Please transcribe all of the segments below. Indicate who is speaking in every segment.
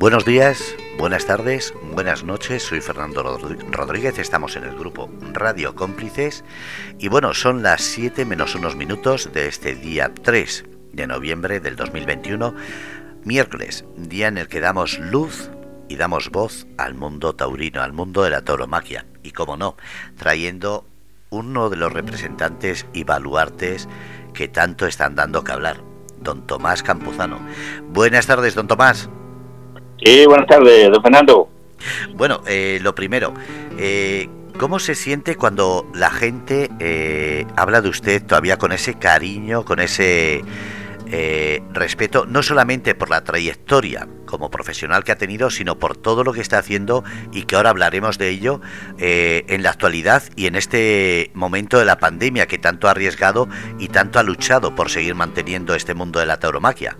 Speaker 1: Buenos días, buenas tardes, buenas noches. Soy Fernando Rodríguez. Estamos en el grupo Radio Cómplices. Y bueno, son las 7 menos unos minutos de este día 3 de noviembre del 2021, miércoles, día en el que damos luz y damos voz al mundo taurino, al mundo de la tauromaquia. Y como no, trayendo uno de los representantes y baluartes que tanto están dando que hablar, don Tomás Campuzano. Buenas tardes, don Tomás.
Speaker 2: Sí, buenas tardes, don Fernando.
Speaker 1: Bueno, eh, lo primero, eh, ¿cómo se siente cuando la gente eh, habla de usted todavía con ese cariño, con ese eh, respeto no solamente por la trayectoria como profesional que ha tenido, sino por todo lo que está haciendo y que ahora hablaremos de ello en la actualidad y en este momento de la pandemia que tanto ha arriesgado y tanto ha luchado por seguir manteniendo este mundo de la tauromaquia.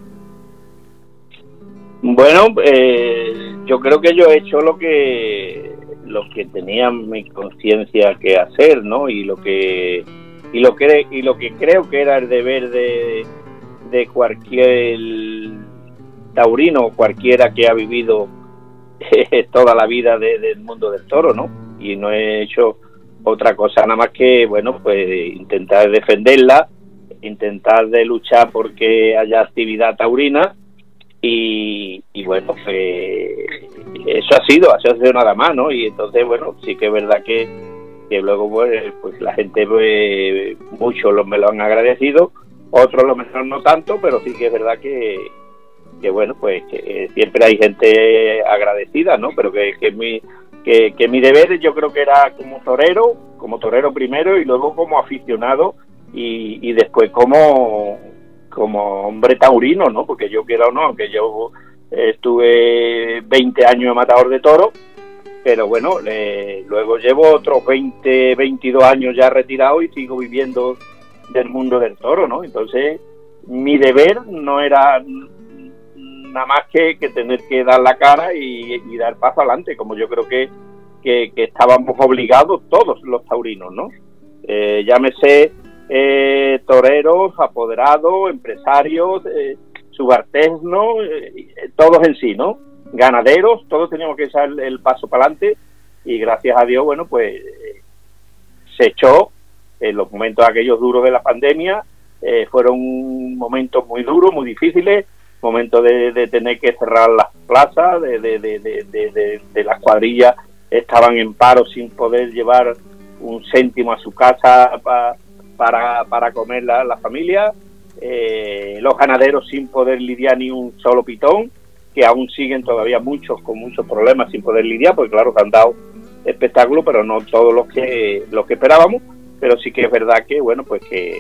Speaker 2: Bueno, eh, yo creo que yo he hecho lo que lo que tenía mi conciencia que hacer, ¿no? Y lo que y lo que y lo que creo que era el deber de de cualquier taurino, cualquiera que ha vivido toda la vida del mundo del toro, ¿no? Y no he hecho otra cosa nada más que, bueno, pues intentar defenderla, intentar de luchar porque haya actividad taurina y, bueno, pues eso ha sido, eso ha sido nada más, ¿no? Y entonces, bueno, sí que es verdad que, que luego pues, pues la gente, pues, muchos me lo han agradecido otros lo mejor no tanto, pero sí que es verdad que, que bueno, pues que siempre hay gente agradecida, ¿no? Pero que, que mi que, que, mi deber yo creo que era como torero, como torero primero y luego como aficionado y, y después como como hombre taurino, ¿no? Porque yo quiero o no, aunque yo estuve 20 años matador de toro, pero bueno, luego llevo otros 20, 22 años ya retirado y sigo viviendo del mundo del toro, ¿no? Entonces, mi deber no era nada más que, tener que dar la cara y, dar paso adelante, como yo creo que, que, estábamos obligados todos los taurinos, ¿no? Eh, llámese eh, toreros, apoderados, empresarios, eh, subalternos, eh, todos en sí, ¿no? Ganaderos, todos teníamos que echar el paso para adelante y gracias a Dios, bueno, pues se echó en los momentos aquellos duros de la pandemia eh, fueron momentos muy duros, muy difíciles, momentos de, tener que cerrar las plazas, de, de, las cuadrillas estaban en paro sin poder llevar un céntimo a su casa para, para comer la, familia, eh, los ganaderos sin poder lidiar ni un solo pitón, que aún siguen todavía muchos con muchos problemas sin poder lidiar, porque claro, se han dado espectáculos, pero no todos los que, los que esperábamos pero sí que es verdad que, bueno, pues que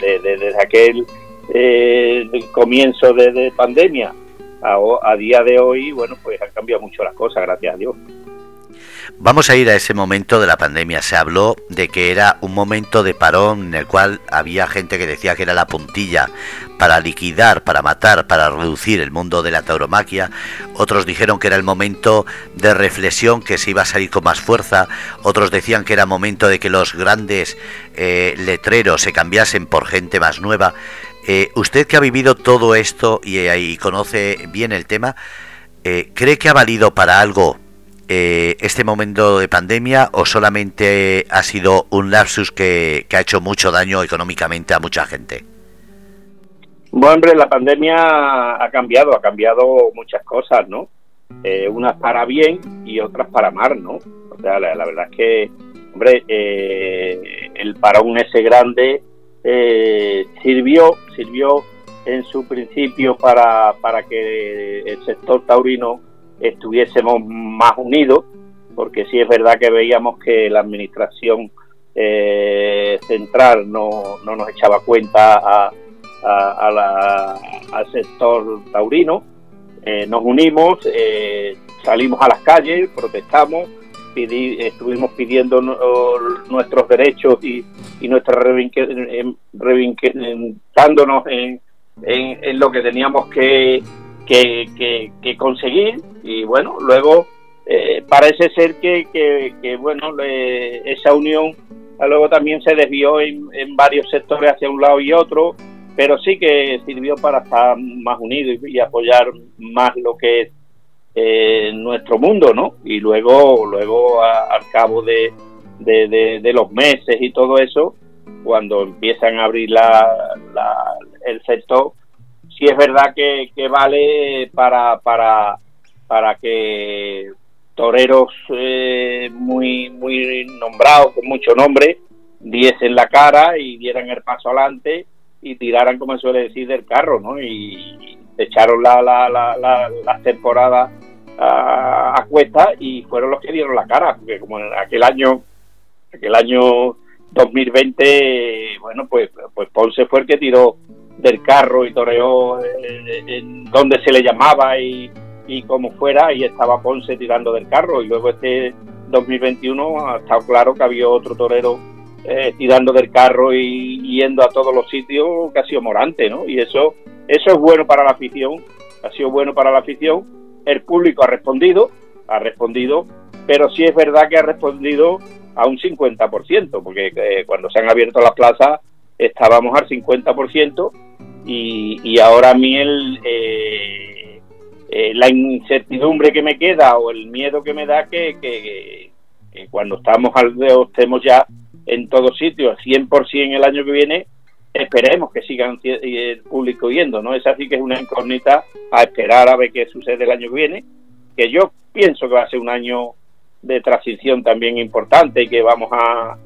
Speaker 2: desde, aquel eh, comienzo de, pandemia a, día de hoy, bueno, pues han cambiado mucho las cosas, gracias a Dios.
Speaker 1: Vamos a ir a ese momento de la pandemia. Se habló de que era un momento de parón en el cual había gente que decía que era la puntilla para liquidar, para matar, para reducir el mundo de la tauromaquia. Otros dijeron que era el momento de reflexión, que se iba a salir con más fuerza. Otros decían que era momento de que los grandes eh, letreros se cambiasen por gente más nueva. Eh, usted que ha vivido todo esto y, conoce bien el tema, eh, ¿cree que ha valido para algo eh, este momento de pandemia o solamente ha sido un lapsus que, ha hecho mucho daño económicamente a mucha gente?
Speaker 2: Bueno, hombre, la pandemia ha cambiado, ha cambiado muchas cosas, ¿no? Eh, unas para bien y otras para mal, ¿no? O sea, la, verdad es que, hombre, eh, el parón ese grande sirvió, sirvió en su principio para, para que el sector taurino estuviésemos más unidos, porque sí es verdad que veíamos que la administración eh, central no, no, nos echaba cuenta a, al sector taurino. Eh, nos unimos, eh, salimos a las calles, protestamos, estuvimos pidiendo nuestros derechos y, y nuestra reivindicándonos en, en, en, lo que teníamos que, que, conseguir y bueno, luego eh, parece ser que, que, bueno, esa unión luego también se desvió en, en, varios sectores hacia un lado y otro, pero sí que sirvió para estar más unidos y, apoyar más lo que es en nuestro mundo, ¿no? Y luego, luego al cabo de, de, los meses y todo eso, cuando empiezan a abrir la, el sector, sí es verdad que, vale para, para, para que toreros eh, muy, muy nombrados, con mucho nombre, diesen la cara y dieran el paso adelante y tiraran, como suele decir, del carro, ¿no? Y, echaron la, la, la, las temporadas a, a, cuesta y fueron los que dieron la cara, porque como en aquel año, aquel año 2020, bueno, pues, pues Ponce fue el que tiró del carro y toreó en, donde se le llamaba y, y como fuera, y estaba Ponce tirando del carro. Y luego este 2021 ha estado claro que había otro torero eh, tirando del carro y yendo a todos los sitios que ha sido Morante, ¿no? Y eso, eso es bueno para la afición, ha sido bueno para la afición. El público ha respondido, ha respondido, pero sí es verdad que ha respondido a un 50%, porque eh, cuando se han abierto las plazas estábamos al 50% y, y ahora a mí el, eh, eh, la incertidumbre que me queda o el miedo que me da que, que, cuando estamos al estemos ya en todos sitios 100% el año que viene esperemos que sigan el público yendo, ¿no? Esa sí que es una incógnita a esperar a ver qué sucede el año que viene, que yo pienso que va a ser un año de transición también importante y que vamos a,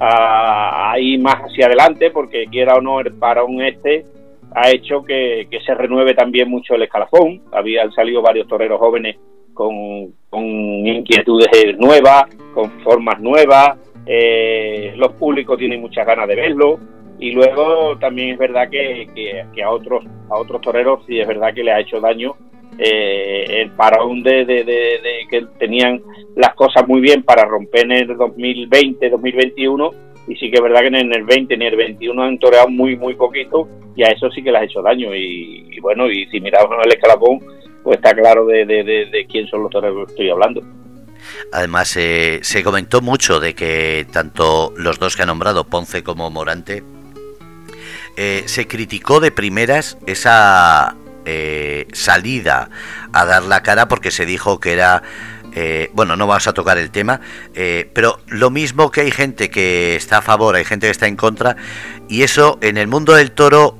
Speaker 2: a, ir más hacia adelante porque quiera o no el parón este ha hecho que, se renueve también mucho el escalafón. Habían salido varios toreros jóvenes con, con inquietudes nuevas, con formas nuevas. Eh, los públicos tienen muchas ganas de verlo. Y luego también es verdad que, que, a otros a otros toreros sí es verdad que le ha hecho daño eh, el parón de, que tenían las cosas muy bien para romper en el 2020, 2021 y sí que es verdad que en el 20 ni el 21 han toreado muy muy poquito y a eso sí que les ha hecho daño y, bueno y si miramos el escalafón pues está claro de, quién son los toreros que estoy hablando.
Speaker 1: Además, eh, se comentó mucho de que tanto los dos que ha nombrado, Ponce como Morante, eh, se criticó de primeras esa eh, salida a dar la cara porque se dijo que era eh, bueno, no vamos a tocar el tema, eh, pero lo mismo que hay gente que está a favor, hay gente que está en contra, y eso en el mundo del toro,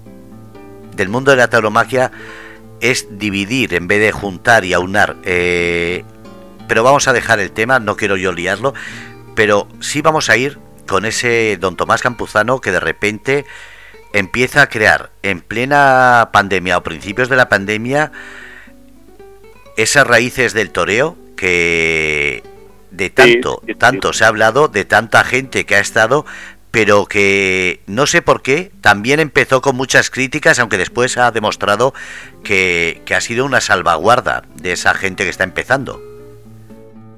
Speaker 1: del mundo de la tauromaquia, es dividir en vez de juntar y aunar. pero vamos a dejar el tema, no quiero yo liarlo, pero sí vamos a ir con ese don Tomás Campuzano que de repente empieza a crear en plena pandemia o principios de la pandemia esas raíces del toreo que de tanto, tanto se ha hablado, de tanta gente que ha estado, pero que no sé por qué, también empezó con muchas críticas, aunque después ha demostrado que, que ha sido una salvaguarda de esa gente que está empezando.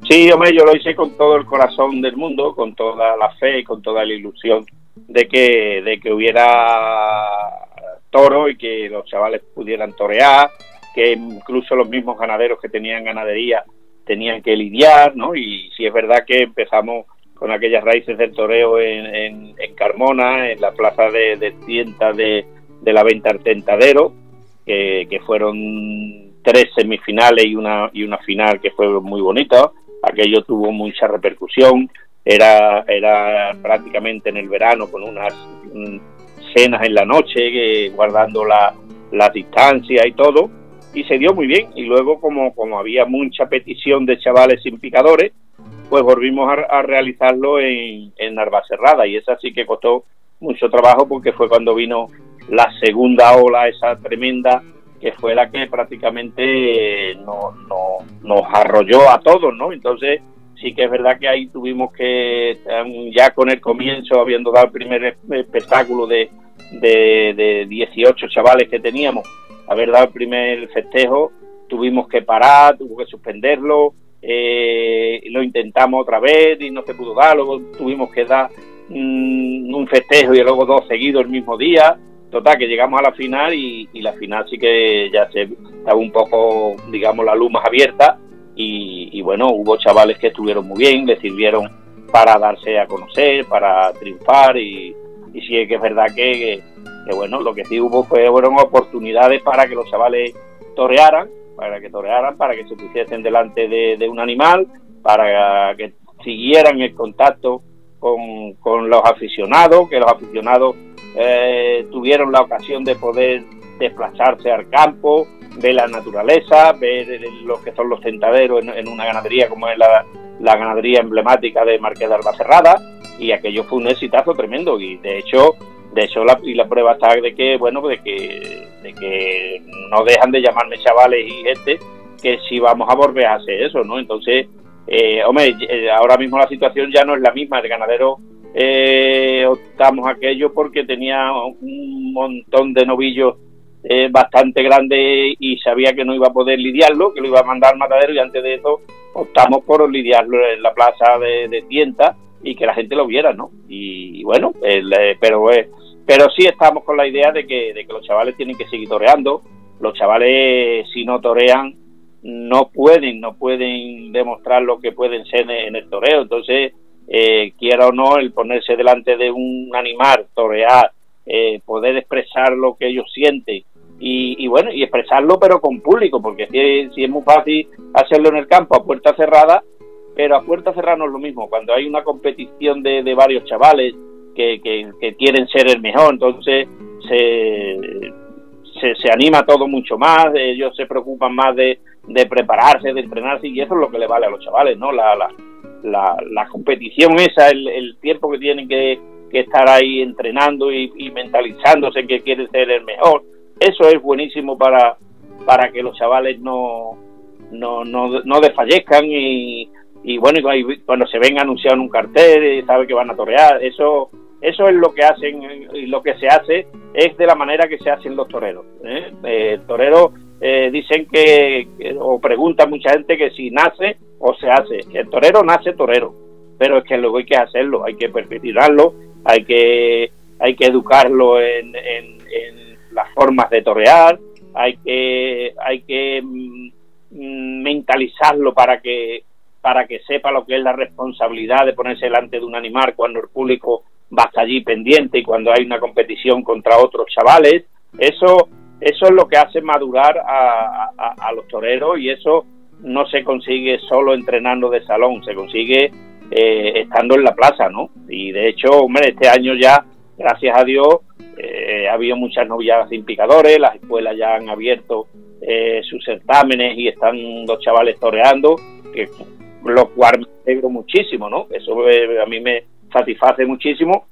Speaker 2: Sí, hombre, yo lo hice con todo el corazón del mundo, con toda la fe y con toda la ilusión de que, de que hubiera toro y que los chavales pudieran torear, que incluso los mismos ganaderos que tenían ganadería tenían que lidiar, ¿no? Y si es verdad que empezamos con aquellas raíces del toreo en, en, Carmona, en la plaza de, de de, de, la venta Tentadero, que, que, fueron tres semifinales y una, y una final que fue muy bonita. Aquello tuvo mucha repercusión era, era prácticamente en el verano con unas cenas en la noche, guardando la, la distancia y todo, y se dio muy bien. Y luego, como, como había mucha petición de chavales sin picadores, pues volvimos a, realizarlo en, en Narvacerrada, y esa sí que costó mucho trabajo porque fue cuando vino la segunda ola, esa tremenda, que fue la que prácticamente no, no, nos arrolló a todos, ¿no? Entonces, sí que es verdad que ahí tuvimos que, ya con el comienzo, habiendo dado el primer espectáculo de, de, 18 chavales que teníamos, haber dado el primer festejo, tuvimos que parar, tuvimos que suspenderlo, eh, lo intentamos otra vez y no se pudo dar, luego tuvimos que dar mm, un festejo y luego dos seguidos el mismo día. Total, que llegamos a la final y, y la final sí que ya se estaba un poco, digamos, la luz más abierta y, bueno, hubo chavales que estuvieron muy bien, le sirvieron para darse a conocer, para triunfar y, y sí que es verdad que, bueno, lo que sí hubo fue, fueron oportunidades para que los chavales torearan, para que torearan, para que se pusiesen delante de, un animal, para que siguieran el contacto con, con los aficionados, que los aficionados eh, tuvieron la ocasión de poder desplazarse al campo, ver la naturaleza, ver lo que son los tentaderos en, una ganadería como es la, ganadería emblemática de Marqués de Albacerrada y aquello fue un exitazo tremendo y de hecho de hecho la, y la prueba está de que bueno de que de que no dejan de llamarme chavales y gente que si vamos a volver a hacer eso no entonces eh, hombre eh, ahora mismo la situación ya no es la misma el ganadero eh, optamos aquello porque tenía un montón de novillos eh, bastante grande y sabía que no iba a poder lidiarlo, que lo iba a mandar al matadero y antes de eso optamos por lidiarlo en la plaza de, tienta y que la gente lo viera, ¿no? Y, bueno, eh, pero eh, pero sí estamos con la idea de que, de que los chavales tienen que seguir toreando, los chavales si no torean no pueden, no pueden demostrar lo que pueden ser en el toreo, entonces eh, quiera o no, el ponerse delante de un animal, torear, eh, poder expresar lo que ellos sienten y, bueno, y expresarlo pero con público, porque si, es muy fácil hacerlo en el campo a puerta cerrada, pero a puerta cerrada no es lo mismo, cuando hay una competición de, de varios chavales que, que, quieren ser el mejor, entonces se, se, anima todo mucho más, ellos se preocupan más de, de prepararse, de entrenarse, y eso es lo que le vale a los chavales, ¿no? La, la, la, competición esa, el, tiempo que tienen que, estar ahí entrenando y, y, mentalizándose que quieren ser el mejor. Eso es buenísimo para, para que los chavales no, no, no, no desfallezcan y, y bueno, cuando se ven anunciado en un cartel, sabe que van a torear, eso eso es lo que hacen y lo que se hace es de la manera que se hacen los toreros. ¿eh? eh el torero eh, dicen que, o pregunta mucha gente que si nace o se hace. El torero nace torero, pero es que luego hay que hacerlo, hay que perfeccionarlo, hay que, hay que educarlo en, en, las formas de torear, hay que, hay que mm, mentalizarlo para que para que sepa lo que es la responsabilidad de ponerse delante de un animal cuando el público va hasta allí pendiente y cuando hay una competición contra otros chavales. Eso eso es lo que hace madurar a, los toreros y eso no se consigue solo entrenando de salón, se consigue eh, estando en la plaza, ¿no? Y de hecho, hombre, este año ya, gracias a Dios, eh, ha habido muchas novilladas sin picadores, las escuelas ya han abierto eh, sus certámenes y están los chavales toreando, que lo cual me alegro muchísimo, ¿no? Eso a mí me satisface muchísimo,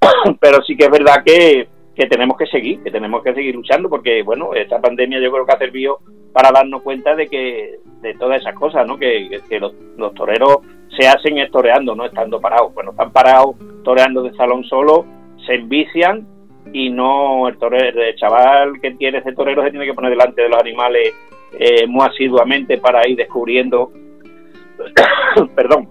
Speaker 2: pero sí que es verdad que que tenemos que seguir, que tenemos que seguir luchando porque, bueno, esta pandemia yo creo que ha servido para darnos cuenta de que de todas esas cosas, ¿no? Que, los, toreros se hacen toreando, no estando parados. Cuando están parados toreando de salón solo, se envician y no el, torero, chaval que tiene ese torero se tiene que poner delante de los animales eh, muy asiduamente para ir descubriendo, perdón,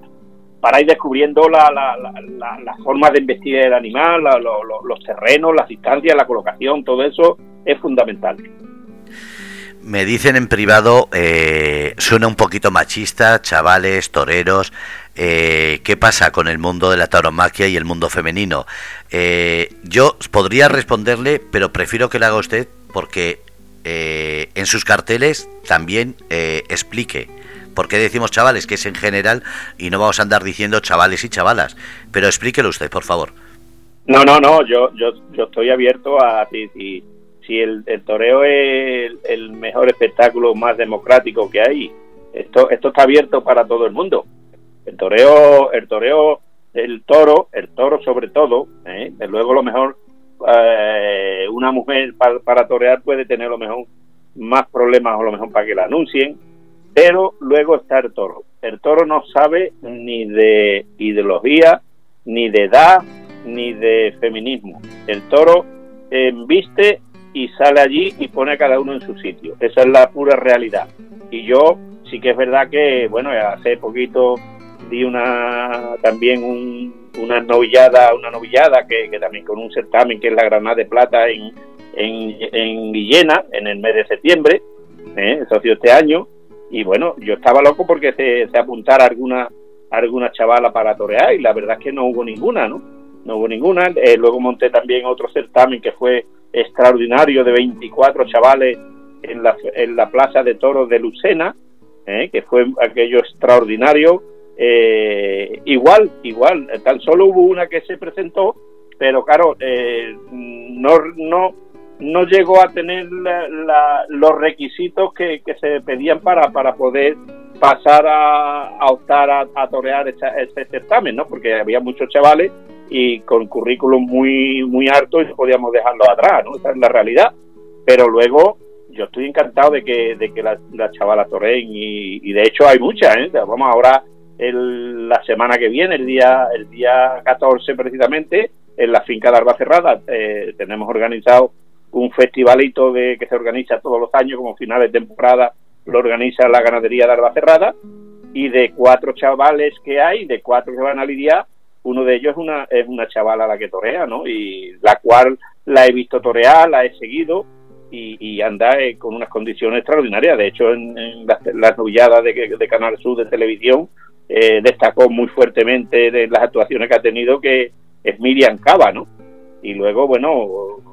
Speaker 2: para ir descubriendo la, la, las formas de investigar el animal, los terrenos, las distancias, la colocación, todo eso es fundamental.
Speaker 1: Me dicen en privado, eh, suena un poquito machista, chavales, toreros. Eh, ¿Qué pasa con el mundo de la tauromaquia y el mundo femenino? Eh, yo podría responderle, pero prefiero que lo haga usted porque en sus carteles también explique ¿Por qué decimos chavales? Que es en general y no vamos a andar diciendo chavales y chavalas. Pero explíquelo usted, por favor.
Speaker 2: No, no, no, yo, yo, yo estoy abierto a si, si, si el, toreo es el, mejor espectáculo más democrático que hay. Esto, esto está abierto para todo el mundo. El toreo, el toreo, el toro, el toro sobre todo, ¿eh? luego lo mejor, eh, una mujer para, torear puede tener lo mejor más problemas o lo mejor para que la anuncien, pero luego está el toro. El toro no sabe ni de ideología, ni de edad, ni de feminismo. El toro eh, viste y sale allí y pone a cada uno en su sitio. Esa es la pura realidad. Y yo sí que es verdad que, bueno, hace poquito una también una novillada, una novillada que, también con un certamen que es la Granada de Plata en, en, en Villena en el mes de septiembre, ¿eh? eso ha este año, y bueno, yo estaba loco porque se, apuntara alguna alguna chavala para torear y la verdad es que no hubo ninguna, ¿no? No hubo ninguna. Eh, luego monté también otro certamen que fue extraordinario de 24 chavales en la, en la Plaza de Toros de Lucena, ¿eh? que fue aquello extraordinario. Eh, igual, igual, tan solo hubo una que se presentó, pero claro, eh, no, no, no llegó a tener los requisitos que, se pedían para, para poder pasar a, optar a, torear ese, certamen, ¿no? Porque había muchos chavales y con currículum muy muy altos y podíamos dejarlos atrás, ¿no? Esa es la realidad. Pero luego yo estoy encantado de que, de que la, la chavala toreen y, de hecho hay muchas, ¿eh? Vamos ahora el, la semana que viene, el día el día 14 precisamente, en la finca de Arba Cerrada, eh, tenemos organizado un festivalito de, que se organiza todos los años, como finales de temporada, lo organiza la ganadería de Arba Cerrada, y de cuatro chavales que hay, de cuatro que van a lidiar, uno de ellos es una, es una chavala la que torea, ¿no? Y la cual la he visto torear, la he seguido, y, anda eh, con unas condiciones extraordinarias. De hecho, en, las, las de, de, Canal Sur de televisión eh, destacó muy fuertemente de las actuaciones que ha tenido que es Miriam Cava, ¿no? Y luego, bueno,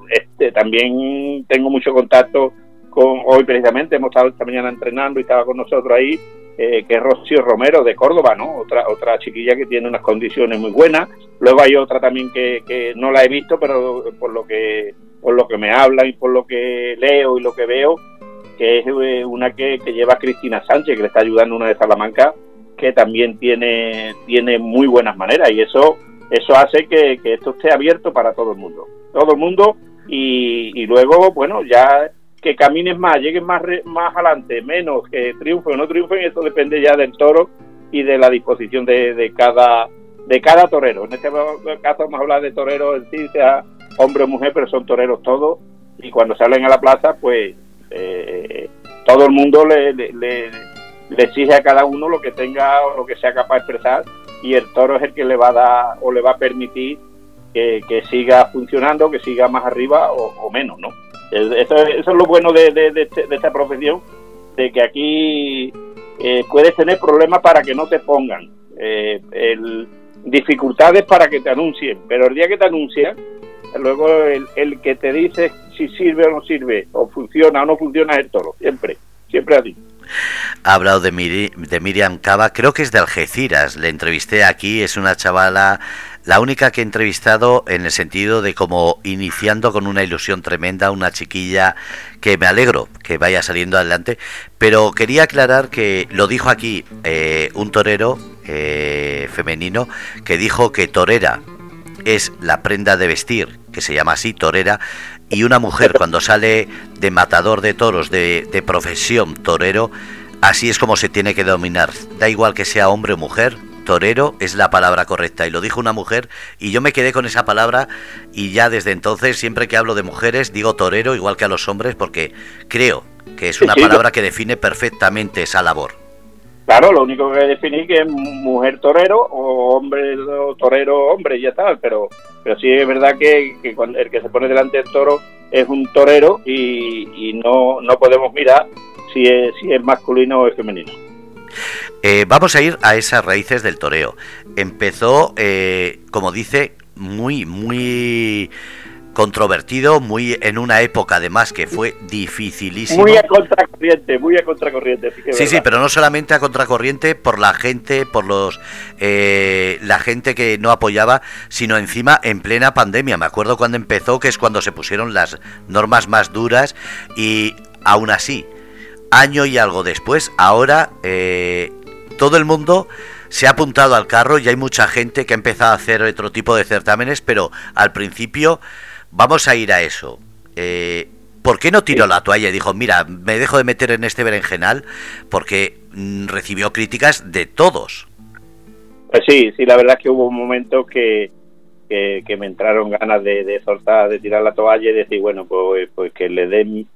Speaker 2: este, también tengo mucho contacto con, hoy precisamente hemos estado esta mañana entrenando y estaba con nosotros ahí, eh, que es Rocío Romero de Córdoba, ¿no? Otra, otra chiquilla que tiene unas condiciones muy buenas. Luego hay otra también que, que no la he visto, pero por lo que por lo que me hablan y por lo que leo y lo que veo, que es eh, una que, lleva Cristina Sánchez, que le está ayudando una de Salamanca, que también tiene, tiene muy buenas maneras y eso, eso hace que, esto esté abierto para todo el mundo. Todo el mundo y, luego, bueno, ya que camines más, lleguen más, más adelante, menos, que triunfen o no triunfen, eso depende ya del toro y de la disposición de, de cada de cada torero. En este caso vamos a hablar de toreros en sí, sea hombre o mujer, pero son toreros todos, y cuando salen a la plaza, pues eh, todo el mundo le, le, exige a cada uno lo que tenga o lo que sea capaz de expresar, y el toro es el que le va a dar o le va a permitir que, siga funcionando, que siga más arriba o, menos, ¿no? Eso, es lo bueno de, de, este, esta profesión, de que aquí eh, puedes tener problemas para que no te pongan, eh, dificultades para que te anuncien, pero el día que te anuncian, luego el, que te dice si sirve o no sirve, o funciona o no funciona es el toro, siempre, siempre así.
Speaker 1: Ha hablado de, de Miriam Cava, creo que es de Algeciras, le entrevisté aquí, es una chavala, la única que he entrevistado en el sentido de como iniciando con una ilusión tremenda, una chiquilla que me alegro que vaya saliendo adelante, pero quería aclarar que lo dijo aquí eh, un torero eh, femenino que dijo que torera es la prenda de vestir, que se llama así, torera, y una mujer cuando sale de matador de toros, de, de profesión torero, así es como se tiene que dominar. Da igual que sea hombre o mujer, torero es la palabra correcta y lo dijo una mujer y yo me quedé con esa palabra y ya desde entonces siempre que hablo de mujeres digo torero igual que a los hombres porque creo que es una palabra que define perfectamente esa labor.
Speaker 2: Claro, lo único que definir que es mujer torero o hombre torero hombre y ya está, pero pero sí es verdad que, el que se pone delante del toro es un torero y, no, no podemos mirar si es, si es masculino o es femenino.
Speaker 1: Eh, vamos a ir a esas raíces del toreo. Empezó, eh, como dice, muy, muy controvertido, muy en una época además que fue dificilísimo.
Speaker 2: Muy a contracorriente, muy a contracorriente.
Speaker 1: Sí, sí, pero no solamente a contracorriente por la gente, por los eh, la gente que no apoyaba, sino encima en plena pandemia. Me acuerdo cuando empezó, que es cuando se pusieron las normas más duras y aún así, año y algo después, ahora eh, todo el mundo se ha apuntado al carro y hay mucha gente que ha empezado a hacer otro tipo de certámenes, pero al principio vamos a ir a eso. Eh, ¿Por qué no tiró la toalla y dijo, mira, me dejo de meter en este berenjenal? Porque mm, recibió críticas de todos.
Speaker 2: Pues sí, sí, la verdad es que hubo un momento que, que, me entraron ganas de, soltar, de tirar la toalla y decir, bueno, pues, pues que le den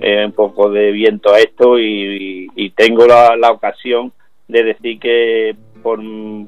Speaker 2: eh, un poco de viento a esto y, tengo la, la, ocasión de decir que por,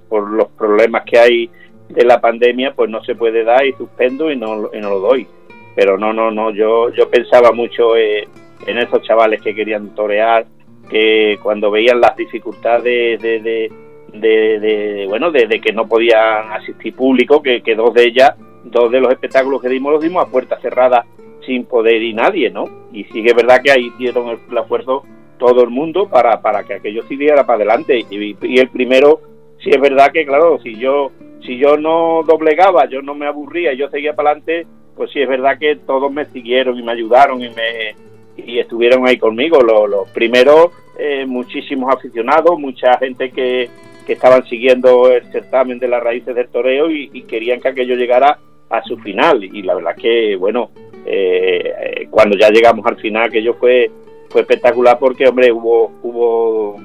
Speaker 2: por los problemas que hay de la pandemia pues no se puede dar y suspendo y no, y no lo doy. Pero no, no, no, yo, yo pensaba mucho eh, en esos chavales que querían torear, que cuando veían las dificultades de, de, bueno, de, que no podían asistir público, que, que dos de ellas, dos de los espectáculos que dimos los dimos a puerta cerrada sin poder ir nadie, ¿no? Y sí que es verdad que ahí dieron el, esfuerzo todo el mundo para, para que aquello siguiera para adelante. Y, y, el primero, sí es verdad que, claro, si yo si yo no doblegaba, yo no me aburría, yo seguía para adelante, pues sí es verdad que todos me siguieron y me ayudaron y me y estuvieron ahí conmigo. Los, primeros, eh, muchísimos aficionados, mucha gente que, que estaban siguiendo el certamen de las raíces del toreo y, querían que aquello llegara a su final. Y la verdad que, bueno, eh, cuando ya llegamos al final, aquello fue fue espectacular porque, hombre, hubo hubo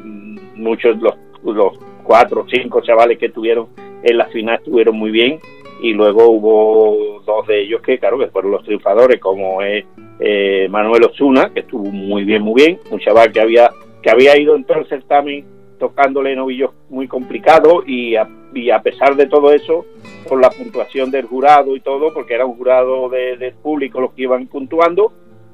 Speaker 2: muchos, los, los cuatro o cinco chavales que estuvieron en la final estuvieron muy bien y luego hubo dos de ellos que, claro, que fueron los triunfadores, como es eh, Manuel Osuna, que estuvo muy bien, muy bien, un chaval que había, que había ido en todo el certamen tocándole novillos muy complicados y a, y a pesar de todo eso, con la puntuación del jurado y todo, porque era un jurado de, del público los que iban puntuando,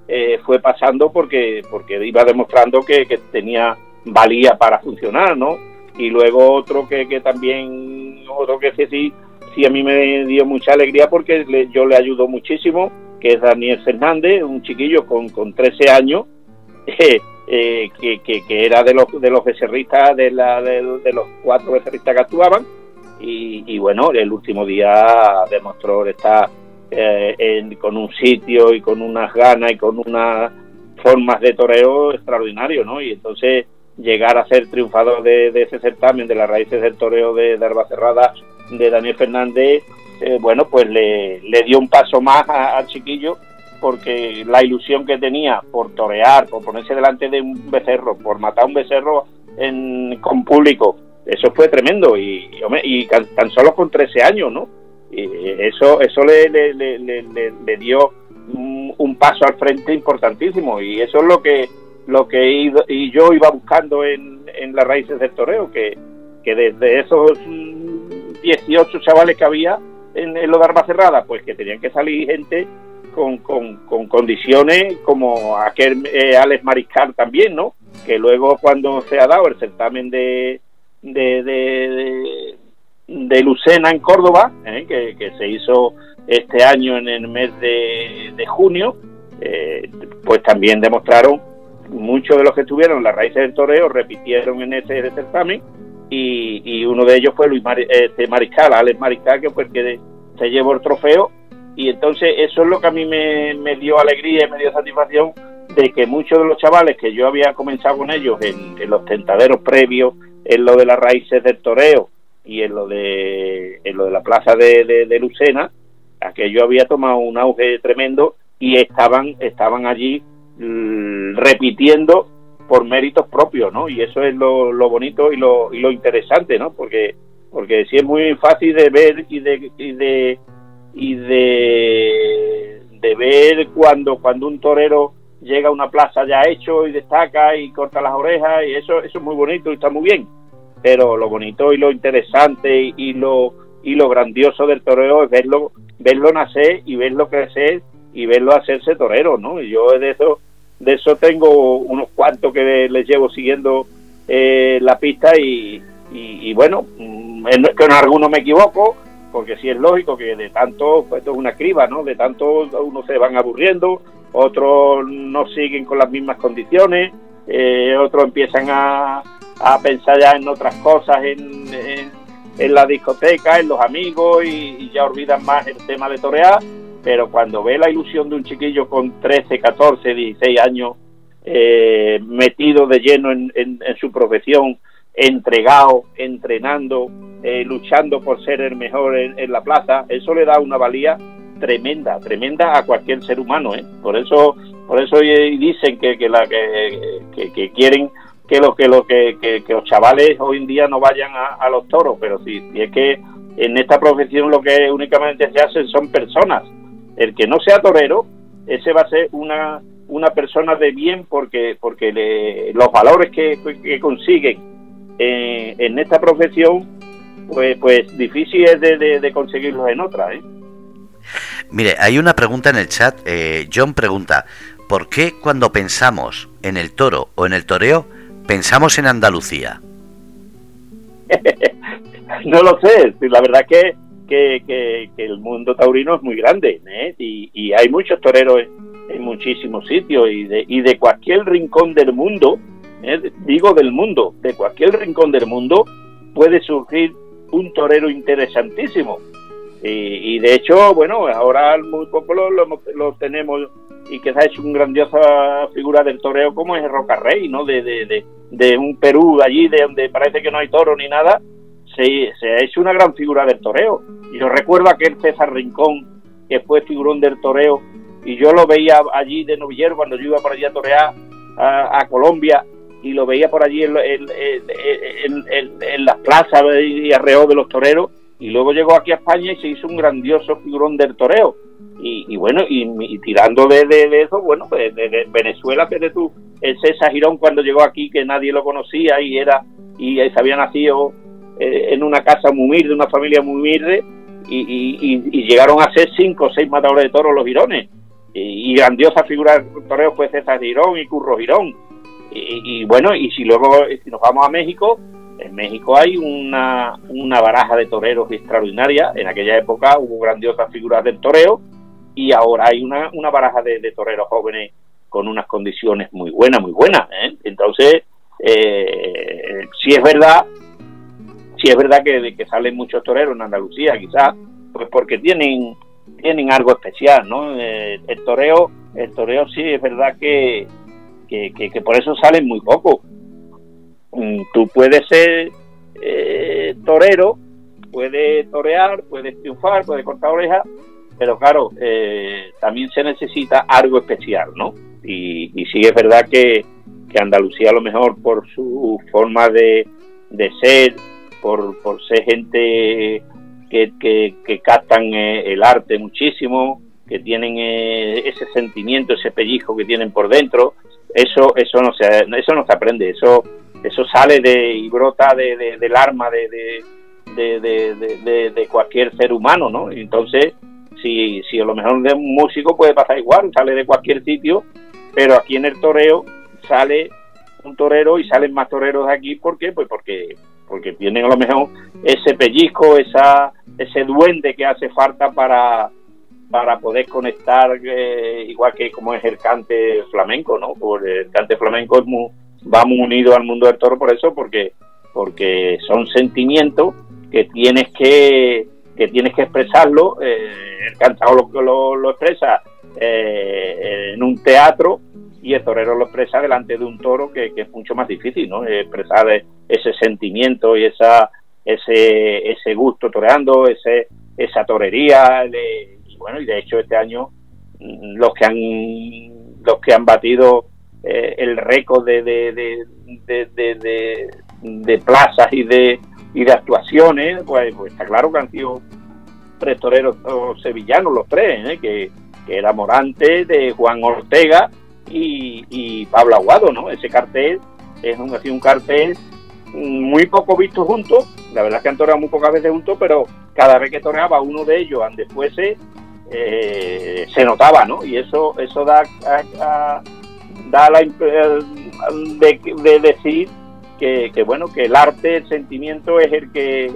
Speaker 2: eh, fue pasando porque, porque iba demostrando que tenía valía para funcionar, ¿no? Y luego otro que, que también, otro que sí, sí a mí me dio mucha alegría porque yo le ayudo muchísimo, que es Daniel Fernández, un chiquillo con, con 13 años, eh, que, que, era de los de los becerristas, de, la, de, los cuatro becerristas que actuaban, y, bueno, el último día demostró estar eh, con un sitio y con unas ganas y con unas formas de toreo extraordinario, ¿no? Y entonces llegar a ser triunfador de, ese certamen de las raíces del toreo de, de Cerrada de Daniel Fernández, eh, bueno, pues le, dio un paso más al chiquillo porque la ilusión que tenía por torear, por ponerse delante de un becerro, por matar un becerro en, con público, eso fue tremendo y, y, tan solo con 13 años, ¿no? Y eso eso le, le, le, le dio un, paso al frente importantísimo y eso es lo que lo que ido, y yo iba buscando en, las raíces del toreo, que, que desde esos 18 chavales que había en, en lo de Arma Cerrada, pues que tenían que salir gente con, con, con condiciones como aquel eh, Alex Mariscal también, ¿no? Que luego cuando se ha dado el certamen de, de, de, Lucena en Córdoba, ¿eh? que, que, se hizo este año en el mes de, de junio, eh, pues también demostraron muchos de los que estuvieron en las raíces del toreo repitieron en ese, certamen y, uno de ellos fue Luis este Mariscal, Alex Mariscal, que fue el que se llevó el trofeo. Y entonces eso es lo que a mí me, dio alegría y me dio satisfacción de que muchos de los chavales que yo había comenzado con ellos en, los tentaderos previos, en lo de las raíces del toreo y en lo de, en lo de la plaza de, de, de Lucena, aquello había tomado un auge tremendo y estaban, estaban allí Mm, repitiendo por méritos propios, ¿no? Y eso es lo, bonito y lo, y lo interesante, ¿no? Porque porque sí es muy fácil de ver y de y de y de, ver cuando cuando un torero llega a una plaza ya hecho y destaca y corta las orejas y eso eso es muy bonito y está muy bien pero lo bonito y lo interesante y, lo y lo grandioso del torero es verlo verlo nacer y verlo crecer y verlo hacerse torero no y yo de eso de eso tengo unos cuantos que les llevo siguiendo eh, la pista y, y, bueno, mm, que en algunos me equivoco, porque sí es lógico que de tanto, pues esto es una criba, ¿no? De tanto unos se van aburriendo, otros no siguen con las mismas condiciones, eh, otros empiezan a, a, pensar ya en otras cosas, en, en, la discoteca, en los amigos y, y ya olvidan más el tema de torear pero cuando ve la ilusión de un chiquillo con 13, 14, 16 años eh, metido de lleno en, su profesión, entregado, entrenando, eh, luchando por ser el mejor en, la plaza, eso le da una valía tremenda, tremenda a cualquier ser humano, ¿eh? Por eso, por eso dicen que, que quieren que los que, lo, que, que, los chavales hoy en día no vayan a, los toros, pero si, si es que en esta profesión lo que únicamente se hacen son personas el que no sea torero, ese va a ser una, una persona de bien porque, porque los valores que, que consiguen eh, en esta profesión, pues, pues difícil es de, conseguirlos en otra. ¿eh?
Speaker 1: Mire, hay una pregunta en el chat. Eh, John pregunta, ¿por qué cuando pensamos en el toro o en el toreo, pensamos en Andalucía?
Speaker 2: no lo sé, la verdad que que, que, el mundo taurino es muy grande ¿eh? y, hay muchos toreros en muchísimos sitios y de, y de cualquier rincón del mundo, eh, digo del mundo, de cualquier rincón del mundo puede surgir un torero interesantísimo. Y, de hecho, bueno, ahora muy poco lo, lo, tenemos y que se ha hecho una grandiosa figura del toreo como es Roca Rey, ¿no? De, de, de, un Perú allí de donde parece que no hay toro ni nada, se, se ha hecho una gran figura del toreo. Y yo recuerdo aquel César Rincón, que fue figurón del toreo, y yo lo veía allí de novillero cuando yo iba por allí a torear a, Colombia, y lo veía por allí en, en, las plazas y alrededor de los toreros, y luego llegó aquí a España y se hizo un grandioso figurón del toreo. Y, bueno, y, tirando de, de, eso, bueno, pues de, Venezuela, de tú, el César Girón cuando llegó aquí, que nadie lo conocía y era y se había nacido eh, en una casa muy humilde, una familia muy humilde, y, llegaron a ser cinco o seis matadores de toros los girones. Y, grandiosa figura del toreo fue César Girón y Curro Girón. Y, bueno, y si luego si nos vamos a México, en México hay una, una baraja de toreros extraordinaria. En aquella época hubo grandiosas figuras del toreo y ahora hay una, una baraja de, toreros jóvenes con unas condiciones muy buenas, muy buenas. ¿eh? Entonces, eh, si es verdad Sí es verdad que, que salen muchos toreros en Andalucía, quizás, pues porque tienen tienen algo especial, ¿no? Eh, el toreo, el toreo sí es verdad que, que, por eso salen muy poco. Mm, tú puedes ser eh, torero, puedes torear, puedes triunfar, puedes cortar orejas, pero claro, eh, también se necesita algo especial, ¿no? Y, y sí es verdad que, que Andalucía a lo mejor por su forma de, de ser, por, por ser gente que, que, captan eh, el arte muchísimo, que tienen eh, ese sentimiento, ese pellizco que tienen por dentro, eso eso no se eso no se aprende, eso eso sale de y brota de, del arma de, de, de, cualquier ser humano, ¿no? Entonces, si, si a lo mejor de un músico puede pasar igual, sale de cualquier sitio, pero aquí en el toreo sale un torero y salen más toreros de aquí, ¿por qué? Pues porque porque tienen a lo mejor ese pellizco, esa, ese duende que hace falta para, para poder conectar, eh, igual que como es el cante flamenco, ¿no? Porque el cante flamenco es muy, va muy unido al mundo del toro por eso, porque, porque son sentimientos que tienes que, que tienes que expresarlo, eh, el cantado lo, lo, lo expresa eh, en un teatro y el torero lo expresa delante de un toro que, es mucho más difícil, ¿no? Expresar ese sentimiento y esa ese ese gusto toreando, ese esa torería y bueno, y de hecho este año mm, los que han los que han batido eh, el récord de de, de, de, plazas y de y de actuaciones, pues, pues, está claro que han sido tres toreros sevillanos los tres, ¿eh? que, que era Morante, de Juan Ortega y, Pablo Aguado, ¿no? Ese cartel es un, un cartel muy poco visto juntos, la verdad es que han toreado muy pocas veces juntos, pero cada vez que toreaba uno de ellos antes fuese, eh, se notaba, ¿no? Y eso eso da, da la de, de decir que, que, bueno que el arte, el sentimiento es el que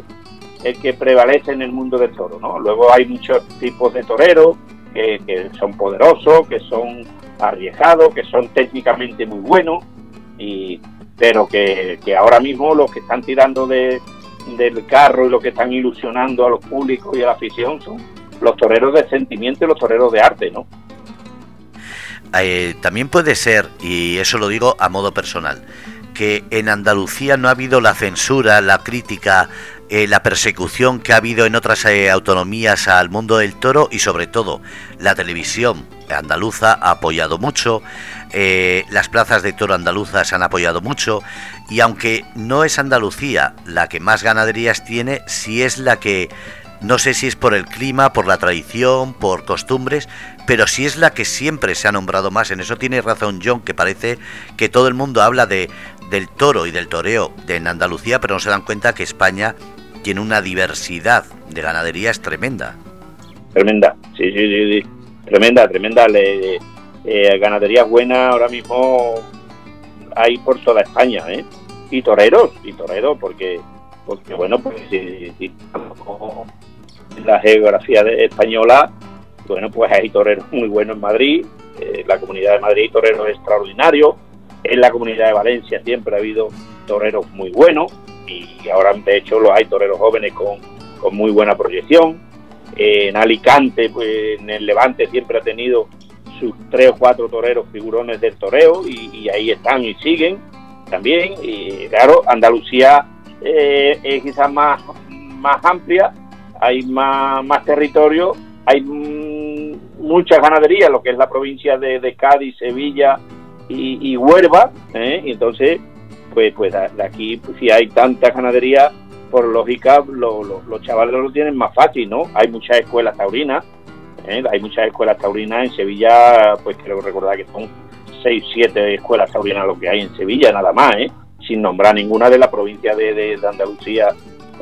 Speaker 2: el que prevalece en el mundo del toro, ¿no? Luego hay muchos tipos de toreros que, que son poderosos, que son arriesgados, que son técnicamente muy buenos, y, pero que, ahora mismo los que están tirando de, del carro y los que están ilusionando a los públicos y a la afición son los toreros de sentimiento y los toreros de arte, ¿no?
Speaker 1: Eh, también puede ser, y eso lo digo a modo personal, que en Andalucía no ha habido la censura, la crítica, eh, la persecución que ha habido en otras eh, autonomías al mundo del toro y sobre todo la televisión andaluza ha apoyado mucho, eh, las plazas de toro andaluzas han apoyado mucho y aunque no es Andalucía la que más ganaderías tiene, sí es la que no sé si es por el clima, por la tradición, por costumbres, pero sí es la que siempre se ha nombrado más. En eso tiene razón John, que parece que todo el mundo habla de, del toro y del toreo en Andalucía, pero no se dan cuenta que España tiene una diversidad de ganaderías tremenda.
Speaker 2: Tremenda, sí, sí, sí, tremenda, tremenda. Le, eh, ganaderías buenas ahora mismo hay por toda España, ¿eh? Y toreros, y toreros, porque, porque bueno, pues si, la geografía española, bueno, pues hay toreros muy buenos en Madrid, Eh, la Comunidad de Madrid toreros extraordinarios. En la Comunidad de Valencia siempre ha habido toreros muy buenos y ahora de hecho los hay toreros jóvenes con, con muy buena proyección. en Alicante, pues en el Levante siempre ha tenido sus tres o cuatro toreros figurones del toreo y, ahí están y siguen también. Y claro, Andalucía eh, es quizás más, más amplia, hay más, más territorio, hay mm, muchas ganaderías, lo que es la provincia de, Cádiz, Sevilla y, Huelva, ¿eh? y entonces, pues, pues de aquí, pues, si hay tanta ganadería, por lógica, los chavales lo tienen más fácil, ¿no? Hay muchas escuelas taurinas, ¿eh? Hay muchas escuelas taurinas en Sevilla, pues creo recordar que son 6, 7 escuelas taurinas lo que hay en Sevilla, nada más, ¿eh? sin nombrar ninguna de la provincia de, Andalucía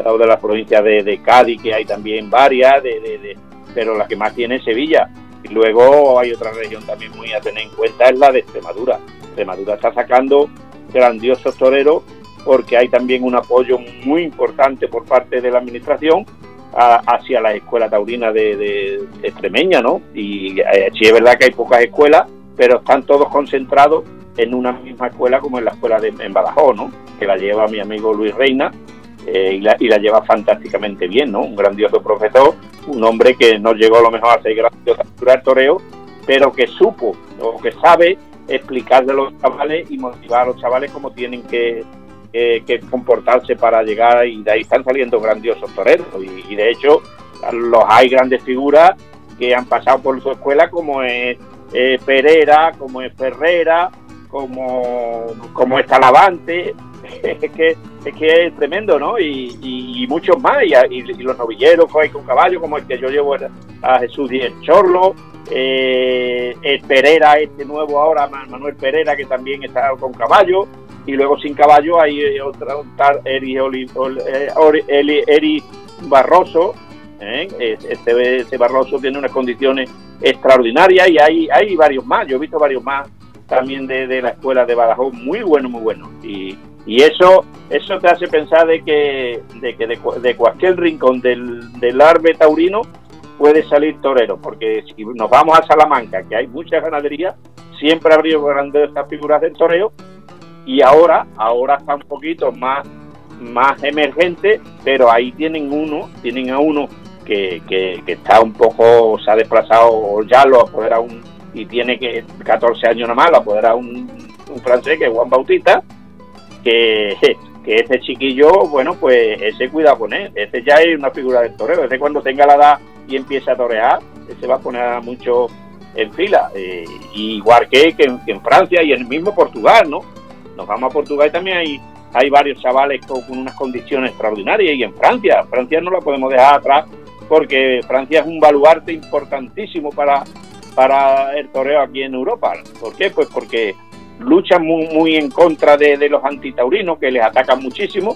Speaker 2: o de la provincia de, Cádiz, que hay también varias, de, pero la que más tiene es Sevilla. Y luego hay otra región también muy a tener en cuenta, es la de Extremadura. Extremadura está sacando grandiosos toreros porque hay también un apoyo muy importante por parte de la administración hacia la escuela taurina de, extremeña, ¿no? Y eh, sí es verdad que hay pocas escuelas, pero están todos concentrados en una misma escuela como en la escuela de en Badajoz, ¿no? Que la lleva mi amigo Luis Reina eh, y, la, y, la, lleva fantásticamente bien, ¿no? Un grandioso profesor, un hombre que no llegó a lo mejor a ser grandioso el toreo, pero que supo o que sabe explicarle a los chavales y motivar a los chavales como tienen que, que, comportarse para llegar y de ahí están saliendo grandiosos toreros. Y, de hecho los hay grandes figuras que han pasado por su escuela como es Pereira, como es Ferrera, como, como es Talavante, es que, es que es tremendo, ¿no? Y, muchos más, y, los novilleros hay con caballo, como el que yo llevo a Jesús Díez Chorlo, eh, Pereira, este nuevo ahora, Manuel Pereira, que también está con caballo, y luego sin caballo hay eh, otra, tal Eri, eh, Barroso, ¿eh? este, este, Barroso tiene unas condiciones extraordinarias y hay, hay varios más, yo he visto varios más también de, la escuela de Badajoz, muy bueno, muy bueno. Y, y eso eso te hace pensar de que de, que de, cualquier rincón del, del arbe taurino puede salir torero, porque si nos vamos a Salamanca, que hay muchas ganaderías, siempre habría grandes figuras del toreo y ahora, ahora está un poquito más, más emergente, pero ahí tienen uno, tienen a uno que, que, está un poco, se ha desplazado, ya lo apodera un, y tiene que 14 años nada más, lo apodera un, un francés que es Juan Bautista, que, que ese chiquillo, bueno, pues ese cuida con él, ese ya es una figura del torero, ese cuando tenga la edad y empiece a torear, ese va a poner mucho en fila, eh, igual que, que en Francia y en el mismo Portugal, ¿no? nos vamos a Portugal y también hay, hay varios chavales con, unas condiciones extraordinarias. Y en Francia, Francia no la podemos dejar atrás porque Francia es un baluarte importantísimo para, para el toreo aquí en Europa. ¿Por qué? Pues porque luchan muy, en contra de, los antitaurinos que les atacan muchísimo,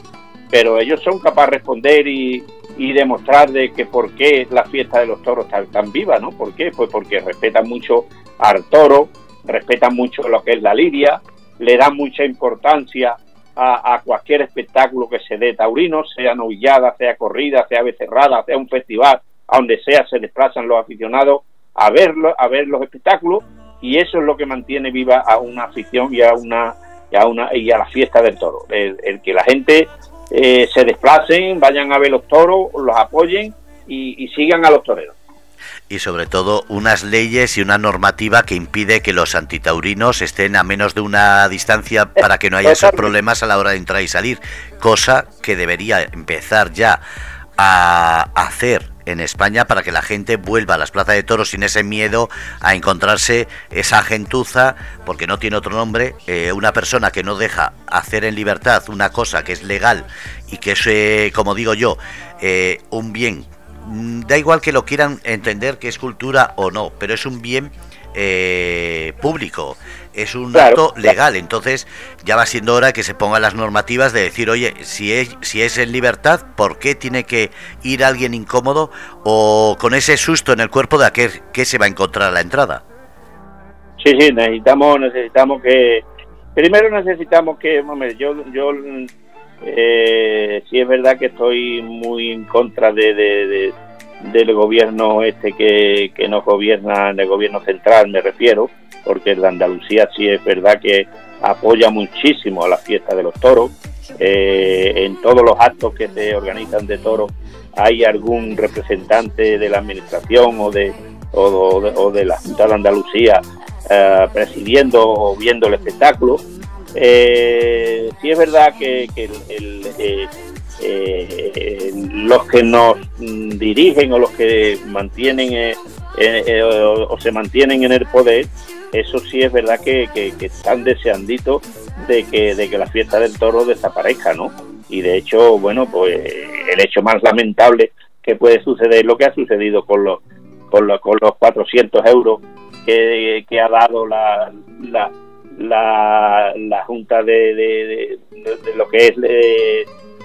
Speaker 2: pero ellos son capaces de responder y, y demostrar de que por qué la fiesta de los toros está tan viva, ¿no? ¿Por qué? Pues porque respetan mucho al toro, respetan mucho lo que es la lidia, le dan mucha importancia a, cualquier espectáculo que se dé taurino, sea novillada, sea corrida, sea becerrada, sea un festival, a donde sea se desplazan los aficionados a verlo, a ver los espectáculos y eso es lo que mantiene viva a una afición y a una y a una y a la fiesta del toro, el, que la gente eh, se desplacen, vayan a ver los toros, los apoyen y sigan a los toreros.
Speaker 1: Y sobre todo unas leyes y una normativa que impide que los antitaurinos estén a menos de una distancia para que no haya esos problemas a la hora de entrar y salir, cosa que debería empezar ya a hacer en España para que la gente vuelva a las plazas de toros sin ese miedo a encontrarse esa gentuza, porque no tiene otro nombre, eh, una persona que no deja hacer en libertad una cosa que es legal y que es, eh, como digo yo, eh, un bien. Mm, da igual que lo quieran entender que es cultura o no, pero es un bien público, es un acto legal, entonces ya va siendo hora que se pongan las normativas de decir, oye, si es, si es en libertad, ¿por qué tiene que ir alguien incómodo o con ese susto en el cuerpo de aquel que se va a encontrar a la entrada?
Speaker 2: Sí, sí, necesitamos, necesitamos que, primero necesitamos que, hombre, yo, yo eh, sí es verdad que estoy muy en contra de, del gobierno este que, que nos gobierna, el gobierno central me refiero, porque el de Andalucía sí es verdad que apoya muchísimo a la fiesta de los toros. Eh, en todos los actos que se organizan de toros hay algún representante de la administración o de, o, de, la Junta de Andalucía eh, presidiendo o viendo el espectáculo. Eh, sí es verdad que, eh, los que nos dirigen o los que mantienen o, se mantienen en el poder, eso sí es verdad que, están deseandito de que, de que la fiesta del toro desaparezca, ¿no? Y de hecho, bueno, pues el hecho más lamentable que puede suceder lo que ha sucedido con los, con los, con los 400 euros que, ha dado la, la, la, Junta de, de, lo que es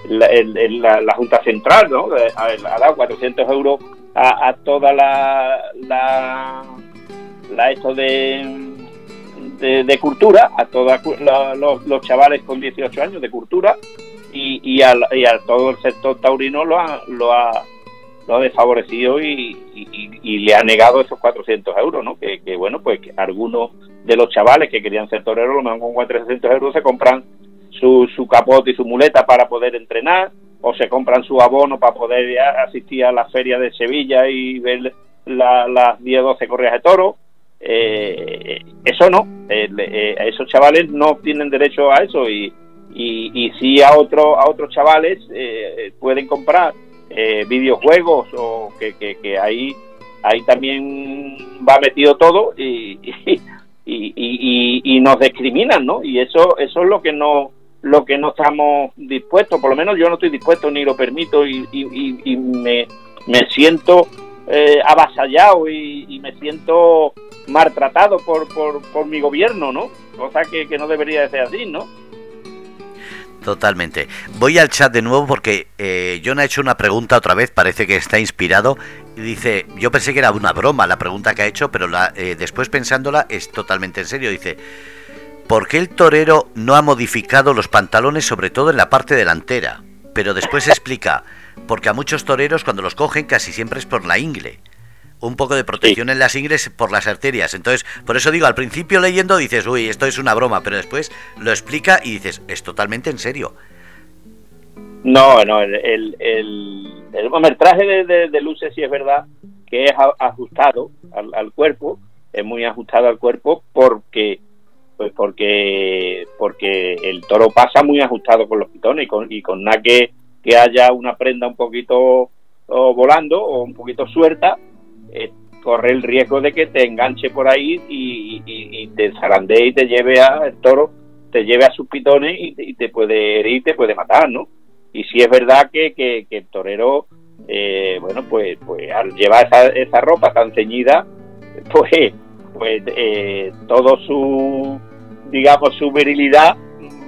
Speaker 2: eh, la, la, Junta Central, ¿no? Ha, dado 400 euros a, a toda la, la, la esto de, de, cultura, a todos los, los chavales con 18 años de cultura y, y, a, y a todo el sector taurino lo ha, lo ha, lo ha desfavorecido y, y, le ha negado esos 400 euros, ¿no? Que, que bueno, pues que algunos de los chavales que querían ser toreros, lo mejor con 400 euros se compran su, su capote y su muleta para poder entrenar, o se compran su abono para poder asistir a la feria de Sevilla y ver las 10 o 12 correas de toro. Eh, eso no, eh, esos chavales no tienen derecho a eso y, y, y sí a, otro, a otros chavales eh, pueden comprar eh, videojuegos o que, que, ahí ahí también va metido todo y, y, y, nos discriminan no y eso eso es lo que no lo que no estamos dispuestos por lo menos yo no estoy dispuesto ni lo permito y, me, me siento eh, avasallado y, me siento maltratado por, por, por mi gobierno no cosa que, que no debería de ser así no
Speaker 1: Totalmente. Voy al chat de nuevo porque eh, John ha hecho una pregunta otra vez, parece que está inspirado. Y dice, yo pensé que era una broma la pregunta que ha hecho, pero la, eh, después pensándola es totalmente en serio. Dice, ¿por qué el torero no ha modificado los pantalones, sobre todo en la parte delantera? Pero después explica, porque a muchos toreros cuando los cogen casi siempre es por la ingle un poco de protección en las ingles por las arterias. Entonces, por eso digo, al principio leyendo dices, uy, esto es una broma, pero después lo explica y dices, es totalmente en serio.
Speaker 2: No, no, el, el, el, traje de, de, luces sí es verdad que es ajustado al, cuerpo, es muy ajustado al cuerpo porque pues porque porque el toro pasa muy ajustado con los pitones y con, y con nada que, que haya una prenda un poquito volando o un poquito suelta, eh, corre el riesgo de que te enganche por ahí y, te zarandee y te lleve a el toro, te lleve a sus pitones y, te puede herir, te puede matar, ¿no? Y si es verdad que, que, el torero, eh, bueno, pues, pues al llevar esa, esa ropa tan ceñida, pues, pues eh, todo su, digamos, su virilidad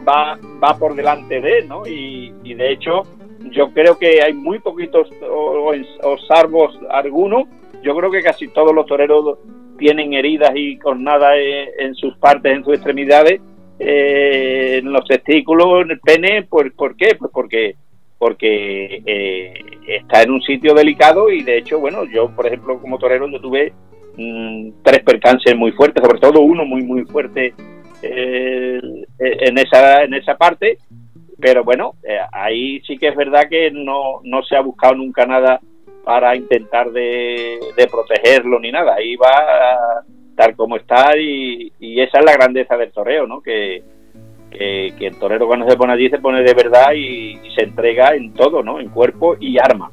Speaker 2: va, va por delante de ¿no? Y, de hecho, yo creo que hay muy poquitos, o, o salvos algunos, yo creo que casi todos los toreros tienen heridas y cornadas en sus partes, en sus extremidades, eh, en los testículos, en el pene. ¿Por, ¿por qué? Pues porque porque eh, está en un sitio delicado y de hecho, bueno, yo por ejemplo como torero yo tuve mm, tres percances muy fuertes, sobre todo uno muy muy fuerte eh, en esa en esa parte, pero bueno, ahí sí que es verdad que no, no se ha buscado nunca nada para intentar de, protegerlo ni nada. Ahí va tal como está y, esa es la grandeza del toreo, ¿no? Que, que, el torero cuando se pone allí se pone de verdad y, se entrega en todo, ¿no? En cuerpo y arma.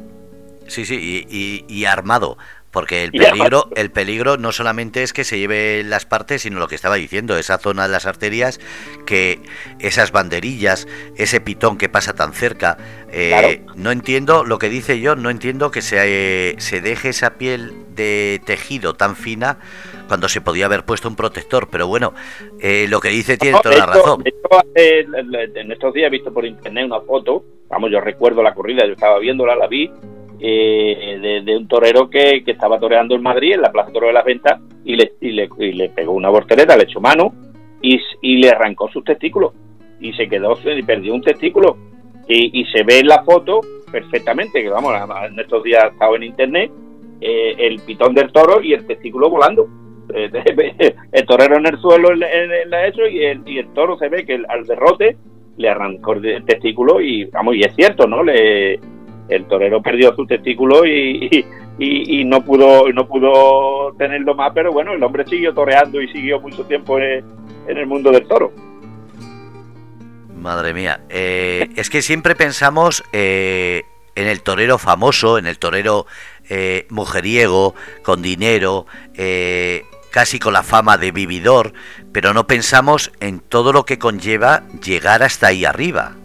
Speaker 1: Sí, sí, y, y armado. Porque el peligro, el peligro no solamente es que se lleve las partes, sino lo que estaba diciendo, esa zona de las arterias, que esas banderillas, ese pitón que pasa tan cerca. Eh, no entiendo lo que dice yo, no entiendo que se, se deje esa piel de tejido tan fina cuando se podía haber puesto un protector. Pero bueno, eh, lo que dice tiene toda la razón.
Speaker 2: en estos días he visto por internet una foto, vamos, yo recuerdo la corrida, yo estaba viéndola, la vi eh, de, un torero que, estaba toreando en Madrid, en la Plaza Toro de las Ventas, y le, y le, pegó una bortereta, le echó mano y, y, le arrancó sus testículos. Y se quedó, y perdió un testículo. Y, se ve en la foto perfectamente, que vamos, en estos días ha estado en internet, eh, el pitón del toro y el testículo volando. el torero en el suelo en, eso y el, y el toro se ve que al derrote le arrancó el testículo y vamos y es cierto no le el torero perdió su testículo y, no pudo no pudo tenerlo más pero bueno el hombre siguió toreando y siguió mucho tiempo en, el mundo del toro
Speaker 1: madre mía eh, es que siempre pensamos eh, en el torero famoso en el torero eh, mujeriego con dinero casi con la fama de vividor, pero no pensamos en todo lo que conlleva llegar hasta ahí arriba.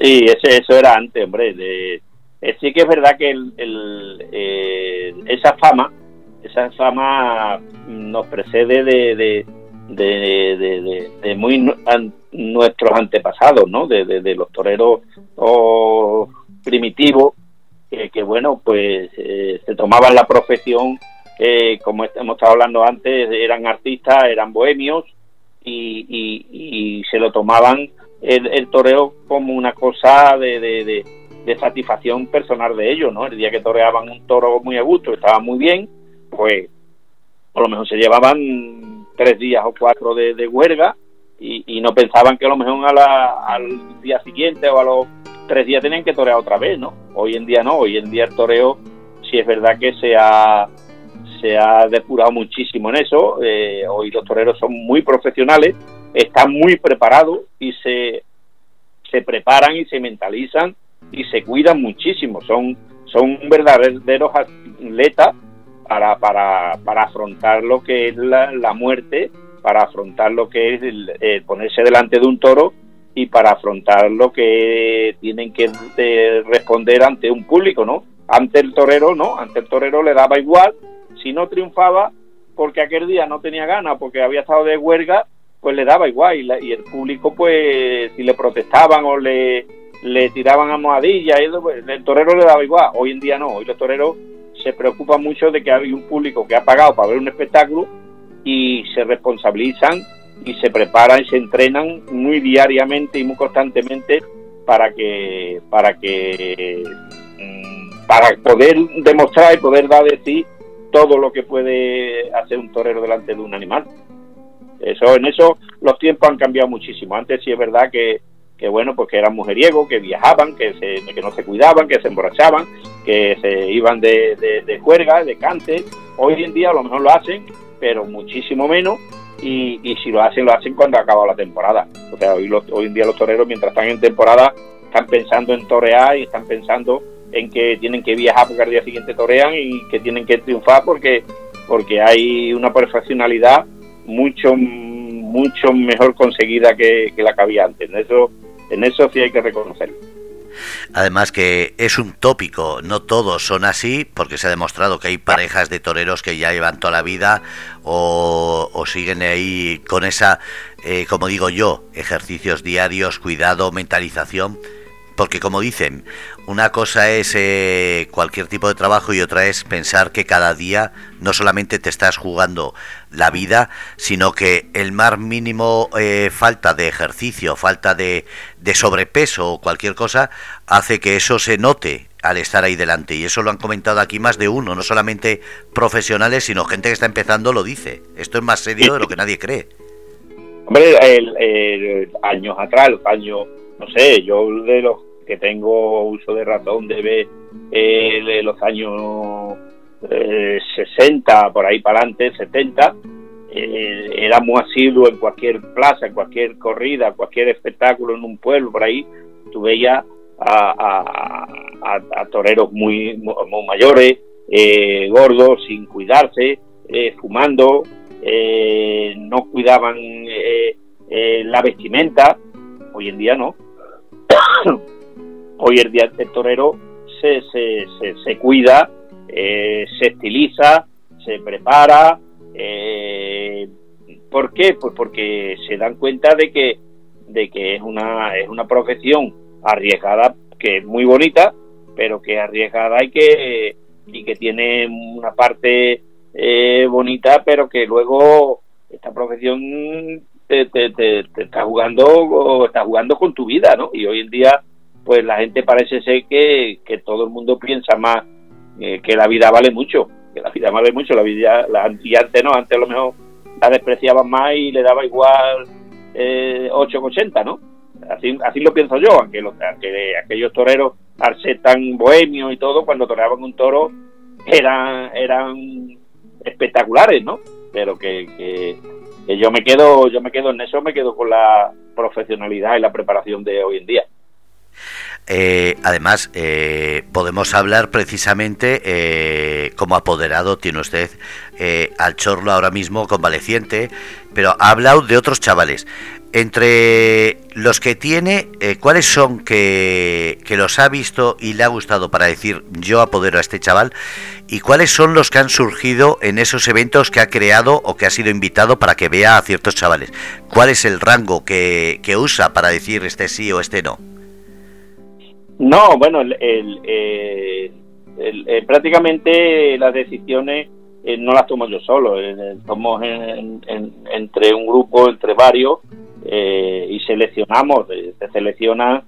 Speaker 2: Sí, ese, eso era antes, hombre. De, eh, sí que es verdad que el, eh, esa fama, esa fama nos precede de, de, de, de muy nuestros antepasados, ¿no? De, los toreros primitivos, que, bueno, pues eh, se tomaban la profesión como hemos estado hablando antes, eran artistas, eran bohemios y, se lo tomaban el, toreo como una cosa de, de, satisfacción personal de ellos, ¿no? El día que toreaban un toro muy a gusto, estaba muy bien, pues por lo mejor se llevaban tres días o cuatro de, huelga y, no pensaban que a lo mejor al día siguiente o a los tres días tenían que torear otra vez, ¿no? Hoy en día no, hoy en día el toreo sí es verdad que se ha se ha depurado muchísimo en eso. Eh, hoy los toreros son muy profesionales, están muy preparados y se, se preparan y se mentalizan y se cuidan muchísimo. Son, son verdaderos atletas para, para, para afrontar lo que es la, muerte, para afrontar lo que es el, ponerse delante de un toro y para afrontar lo que tienen que responder ante un público, ¿no? Ante el torero, ¿no? Ante el torero le daba igual si no triunfaba porque aquel día no tenía ganas, porque había estado de huelga, pues le daba igual y, el público pues si le protestaban o le, le tiraban almohadillas, pues, el torero le daba igual, hoy en día no, hoy los toreros se preocupan mucho de que hay un público que ha pagado para ver un espectáculo y se responsabilizan y se preparan y se entrenan muy diariamente y muy constantemente para que para que mm, para poder demostrar y poder dar de sí todo lo que puede hacer un torero delante de un animal. Eso, en eso los tiempos han cambiado muchísimo. Antes sí es verdad que, que bueno, pues que eran mujeriegos, que viajaban, que, se, que no se cuidaban, que se emborrachaban, que se iban de, de, de juerga, de cante. Hoy en día a lo mejor lo hacen, pero muchísimo menos. Y, y si lo hacen, lo hacen cuando ha acabado la temporada. O sea, hoy, hoy en día los toreros, mientras están en temporada, están pensando en torear y están pensando en que tienen que viajar porque al día siguiente torean y que tienen que triunfar porque porque hay una profesionalidad mucho mucho mejor conseguida que, la que había antes. En eso, en eso sí hay que reconocerlo.
Speaker 1: Además que es un tópico, no todos son así, porque se ha demostrado que hay parejas de toreros que ya llevan toda la vida o, o siguen ahí con esa, eh, como digo yo, ejercicios diarios, cuidado, mentalización, porque como dicen, una cosa es eh, cualquier tipo de trabajo y otra es pensar que cada día no solamente te estás jugando la vida, sino que el más mínimo eh, falta de ejercicio, falta de, sobrepeso o cualquier cosa, hace que eso se note al estar ahí delante. Y eso lo han comentado aquí más de uno, no solamente profesionales, sino gente que está empezando lo dice. Esto es más serio de lo que nadie cree.
Speaker 2: Hombre, el, años atrás, años, no sé, yo de los que tengo uso de ratón debe eh, de los años 60, eh, por ahí para adelante, 70, eh, era en cualquier plaza, en cualquier corrida, cualquier espectáculo en un pueblo, por ahí, tú veías a, toreros muy, muy mayores, eh, gordos, sin cuidarse, fumando, no cuidaban la vestimenta, hoy en día no. Hoy el día el torero se, se, se, cuida, eh, se estiliza, se prepara. Eh, ¿Por qué? Pues porque se dan cuenta de que, de que es, una, es una profesión arriesgada, que es muy bonita, pero que es arriesgada y que, y que tiene una parte eh, bonita, pero que luego esta profesión te, te, te, te, está jugando está jugando con tu vida, ¿no? Y hoy en día pues la gente parece ser que, que todo el mundo piensa más eh, que la vida vale mucho, que la vida vale mucho, la vida, la, y antes no, antes a lo mejor la despreciaban más y le daba igual eh, 8,80, ¿no? Así, así lo pienso yo, aunque, los, aquellos toreros, al ser tan bohemios y todo, cuando toreaban un toro, eran, eran espectaculares, ¿no? Pero que, que, yo me quedo, yo me quedo en eso, me quedo con la profesionalidad y la preparación de hoy en día.
Speaker 1: Eh, además, eh, podemos hablar precisamente eh, como apoderado, tiene usted al Chorlo ahora mismo convaleciente, pero ha hablado de otros chavales. Entre los que tiene, ¿cuáles son que, que, los ha visto y le ha gustado para decir yo apodero a este chaval? ¿Y cuáles son los que han surgido en esos eventos que ha creado o que ha sido invitado para que vea a ciertos chavales? ¿Cuál es el rango que, que usa para decir este sí o este no?
Speaker 2: No, bueno, el, eh, eh, prácticamente las decisiones eh, no las tomo yo solo, somos entre un grupo, entre varios, y seleccionamos, se selecciona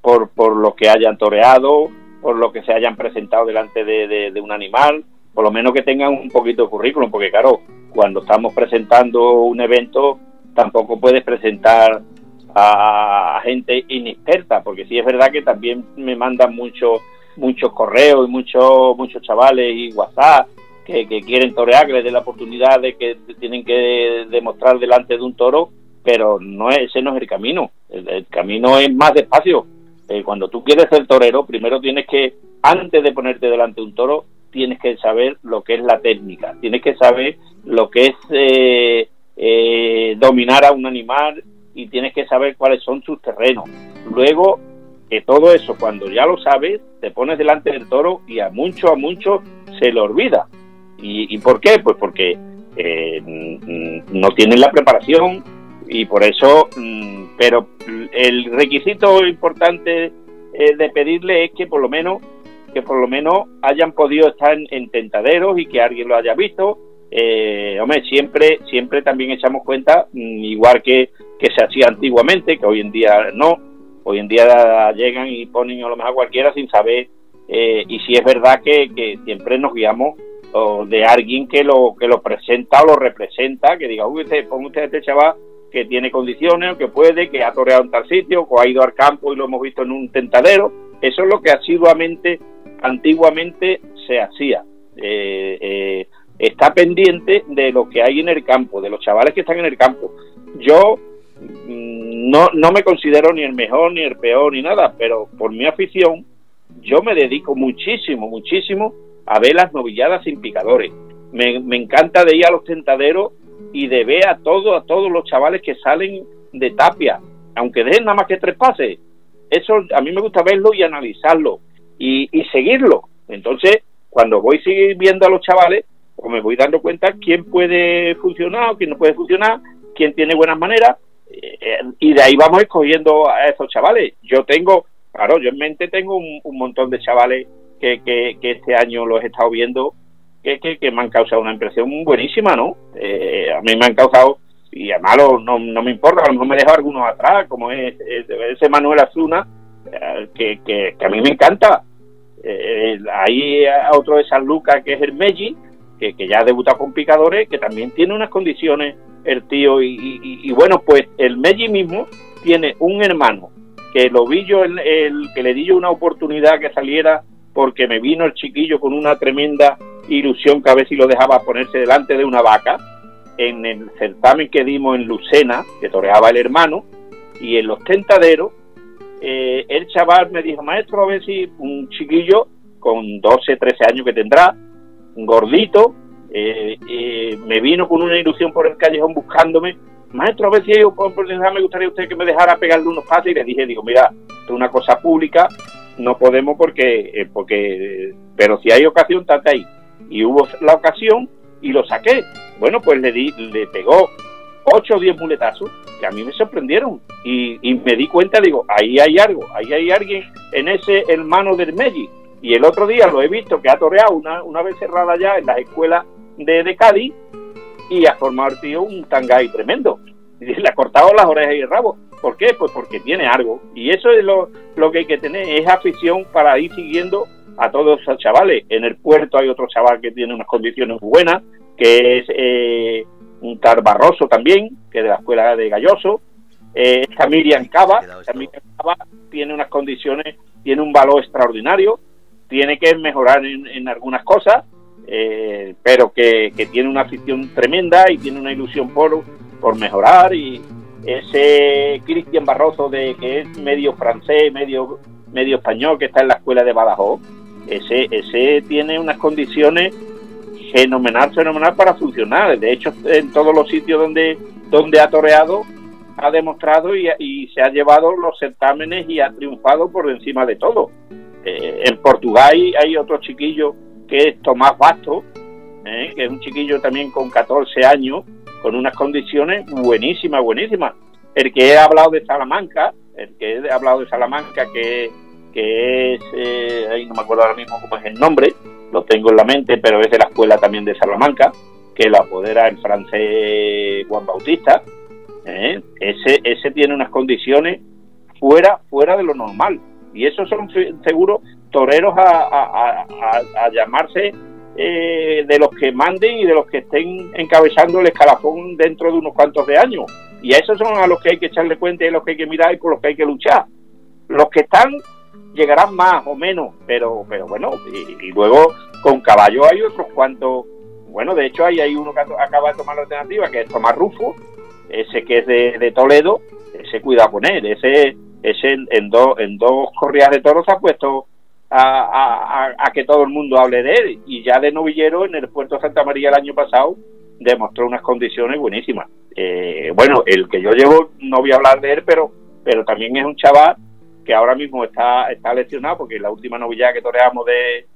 Speaker 2: por, por lo que hayan toreado, por lo que se hayan presentado delante de, un animal, por lo menos que tengan un poquito de currículum, porque claro, cuando estamos presentando un evento, tampoco puedes presentar a, gente inexperta, porque sí es verdad que también me mandan muchos muchos correos y muchos muchos chavales y WhatsApp que, quieren torear, que les den la oportunidad de que tienen que demostrar delante de un toro, pero no es, ese no es el camino. El, camino es más despacio. Eh, cuando tú quieres ser torero, primero tienes que, antes de ponerte delante de un toro, tienes que saber lo que es la técnica, tienes que saber lo que es eh, eh, dominar a un animal, y tienes que saber cuáles son sus terrenos. Luego, que todo eso, cuando ya lo sabes, te pones delante del toro y a mucho, a mucho se le olvida. ¿Y, por qué? Pues porque eh, mm, no tienen la preparación y por eso, mm, pero el requisito importante eh, de pedirle es que por lo menos que por lo menos hayan podido estar en tentaderos y que alguien lo haya visto eh, hombre, siempre, siempre también echamos cuenta, mm, igual que, que se hacía antiguamente, que hoy en día no, hoy en día llegan y ponen a lo mejor cualquiera sin saber, eh, y si es verdad que, que siempre nos guiamos de alguien que lo que lo presenta o lo representa, que diga, uy, usted, ponga usted a este chaval que tiene condiciones, o que puede, que ha toreado en tal sitio, o ha ido al campo y lo hemos visto en un tentadero. Eso es lo que asiduamente, antiguamente se hacía. Eh, eh, está pendiente de lo que hay en el campo, de los chavales que están en el campo. Yo no, no me considero ni el mejor, ni el peor, ni nada, pero por mi afición, yo me dedico muchísimo, muchísimo a ver las novilladas sin picadores. Me, me encanta de ir a los tentaderos y de ver a todos, a todos los chavales que salen de tapia, aunque dejen nada más que tres pases. Eso a mí me gusta verlo y analizarlo y, y seguirlo. Entonces, cuando voy seguir viendo a los chavales, o me voy dando cuenta quién puede funcionar quién no puede funcionar, quién tiene buenas maneras, y de ahí vamos escogiendo a esos chavales. Yo tengo, claro, yo en mente tengo un, montón de chavales que, que, este año los he estado viendo que, que, me han causado una impresión buenísima, ¿no? Eh, a mí me han causado, y además no, no me importa, a lo mejor me dejo algunos atrás, como es, ese Manuel Azuna, eh, que, que, a mí me encanta. Eh, hay otro de San Lucas que es el Meji, que, ya ha debutado con picadores, que también tiene unas condiciones el tío. Y, bueno, pues el Meji mismo tiene un hermano que lo vi yo, el, que le di yo una oportunidad que saliera porque me vino el chiquillo con una tremenda ilusión que a ver si lo dejaba ponerse delante de una vaca en el certamen que dimos en Lucena, que toreaba el hermano, y en los tentaderos, eh, el chaval me dijo, maestro, a ver si un chiquillo con 12, 13 años que tendrá, gordito, eh, eh, me vino con una ilusión por el callejón buscándome. Maestro, a ver si yo, por me gustaría usted que me dejara pegarle unos pases. Y le dije, digo, mira, es una cosa pública, no podemos porque, eh, porque pero si hay ocasión, tate ahí. Y hubo la ocasión y lo saqué. Bueno, pues le, di, le pegó 8 o 10 muletazos que a mí me sorprendieron. Y, me di cuenta, digo, ahí hay algo, ahí hay alguien en ese hermano del Meji y el otro día lo he visto que ha toreado una, una vez cerrada ya en las escuelas de, de Cádiz y ha formado el tío un tangay tremendo. Y le ha cortado las orejas y el rabo. ¿Por qué? Pues porque tiene algo. Y eso es lo, lo que hay que tener, es afición para ir siguiendo a todos esos chavales. En el puerto hay otro chaval que tiene unas condiciones buenas, que es eh, un tal Barroso también, que es de la escuela de Galloso. Eh, está Miriam Cava, Miriam Cava tiene unas condiciones, tiene un valor extraordinario, tiene que mejorar en, algunas cosas, eh, pero que, tiene una afición tremenda y tiene una ilusión por, por mejorar. Y ese Cristian Barroso, de que es medio francés, medio, medio español, que está en la escuela de Badajoz, ese, ese tiene unas condiciones fenomenal, fenomenal para funcionar. De hecho, en todos los sitios donde, donde ha toreado, ha demostrado y, se ha llevado los certámenes y ha triunfado por encima de todo. Eh, en Portugal hay otro chiquillo que es Tomás Basto, eh, que es un chiquillo también con 14 años, con unas condiciones buenísimas, buenísimas. El que he hablado de Salamanca, el que he hablado de Salamanca, que, que es, eh, ahí no me acuerdo ahora mismo cómo es el nombre, lo tengo en la mente, pero es de la escuela también de Salamanca, que lo apodera el francés Juan Bautista. ¿eh? Ese, ese tiene unas condiciones fuera, fuera de lo normal. Y esos son seguros toreros a, a, llamarse eh, de los que manden y de los que estén encabezando el escalafón dentro de unos cuantos de años. Y a esos son a los que hay que echarle cuenta y a los que hay que mirar y por los que hay que luchar. Los que están llegarán más o menos, pero, pero bueno, y, luego con caballo hay otros cuantos, bueno, de hecho hay, hay uno que acaba de tomar la alternativa, que es Tomás Rufo, ese que es de, Toledo, ese cuida con él, ese, ese en, en, en dos corridas de toros ha puesto a, que todo el mundo hable de él, y ya de novillero en el puerto de Santa María el año pasado demostró unas condiciones buenísimas. Eh, bueno, el que yo llevo, no voy a hablar de él, pero, pero también es un chaval que ahora mismo está, está lesionado porque la última novillada que toreamos de,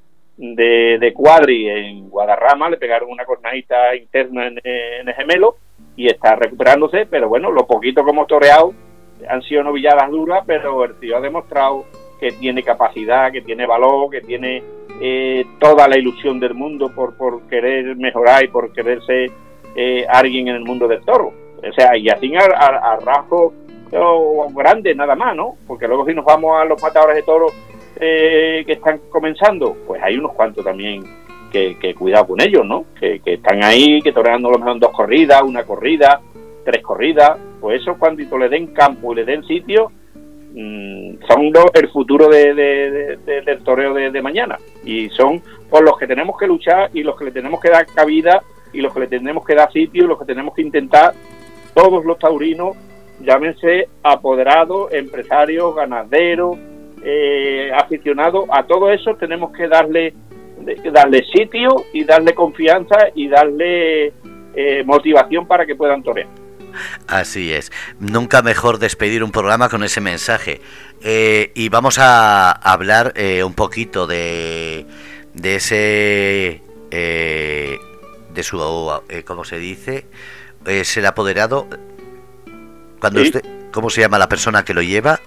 Speaker 2: de, Cuadri en Guadarrama le pegaron una cornadita interna en, el gemelo y está recuperándose, pero bueno, lo poquito hemos toreado han sido novilladas duras, pero el tío ha demostrado que tiene capacidad, que tiene valor, que tiene eh, toda la ilusión del mundo por, por querer mejorar y por querer ser eh, alguien en el mundo del toro. O sea, y así a, a, a rasgo grande nada más, ¿no? Porque luego si nos vamos a los matadores de toros eh, que están comenzando, pues hay unos cuantos también que, que cuidado con ellos, ¿no? Que, están ahí, que toreando a lo mejor dos corridas, una corrida, tres corridas, pues eso cuando le den campo y le den sitio, mm, son los, el futuro de, del toreo de, mañana y son por los que tenemos que luchar y los que le tenemos que dar cabida y los que le tenemos que dar sitio y los que tenemos que intentar todos los taurinos llámense apoderados, empresarios, ganaderos, eh, aficionados, a todo eso tenemos que darle, darle sitio y darle confianza y darle eh, motivación para que puedan torear.
Speaker 1: Así es. Nunca mejor despedir un programa con ese mensaje. Eh, y vamos a hablar un poquito de, de ese... de su... ¿Cómo se dice? Es el apoderado cuando usted, ¿Cómo se llama la persona que lo lleva?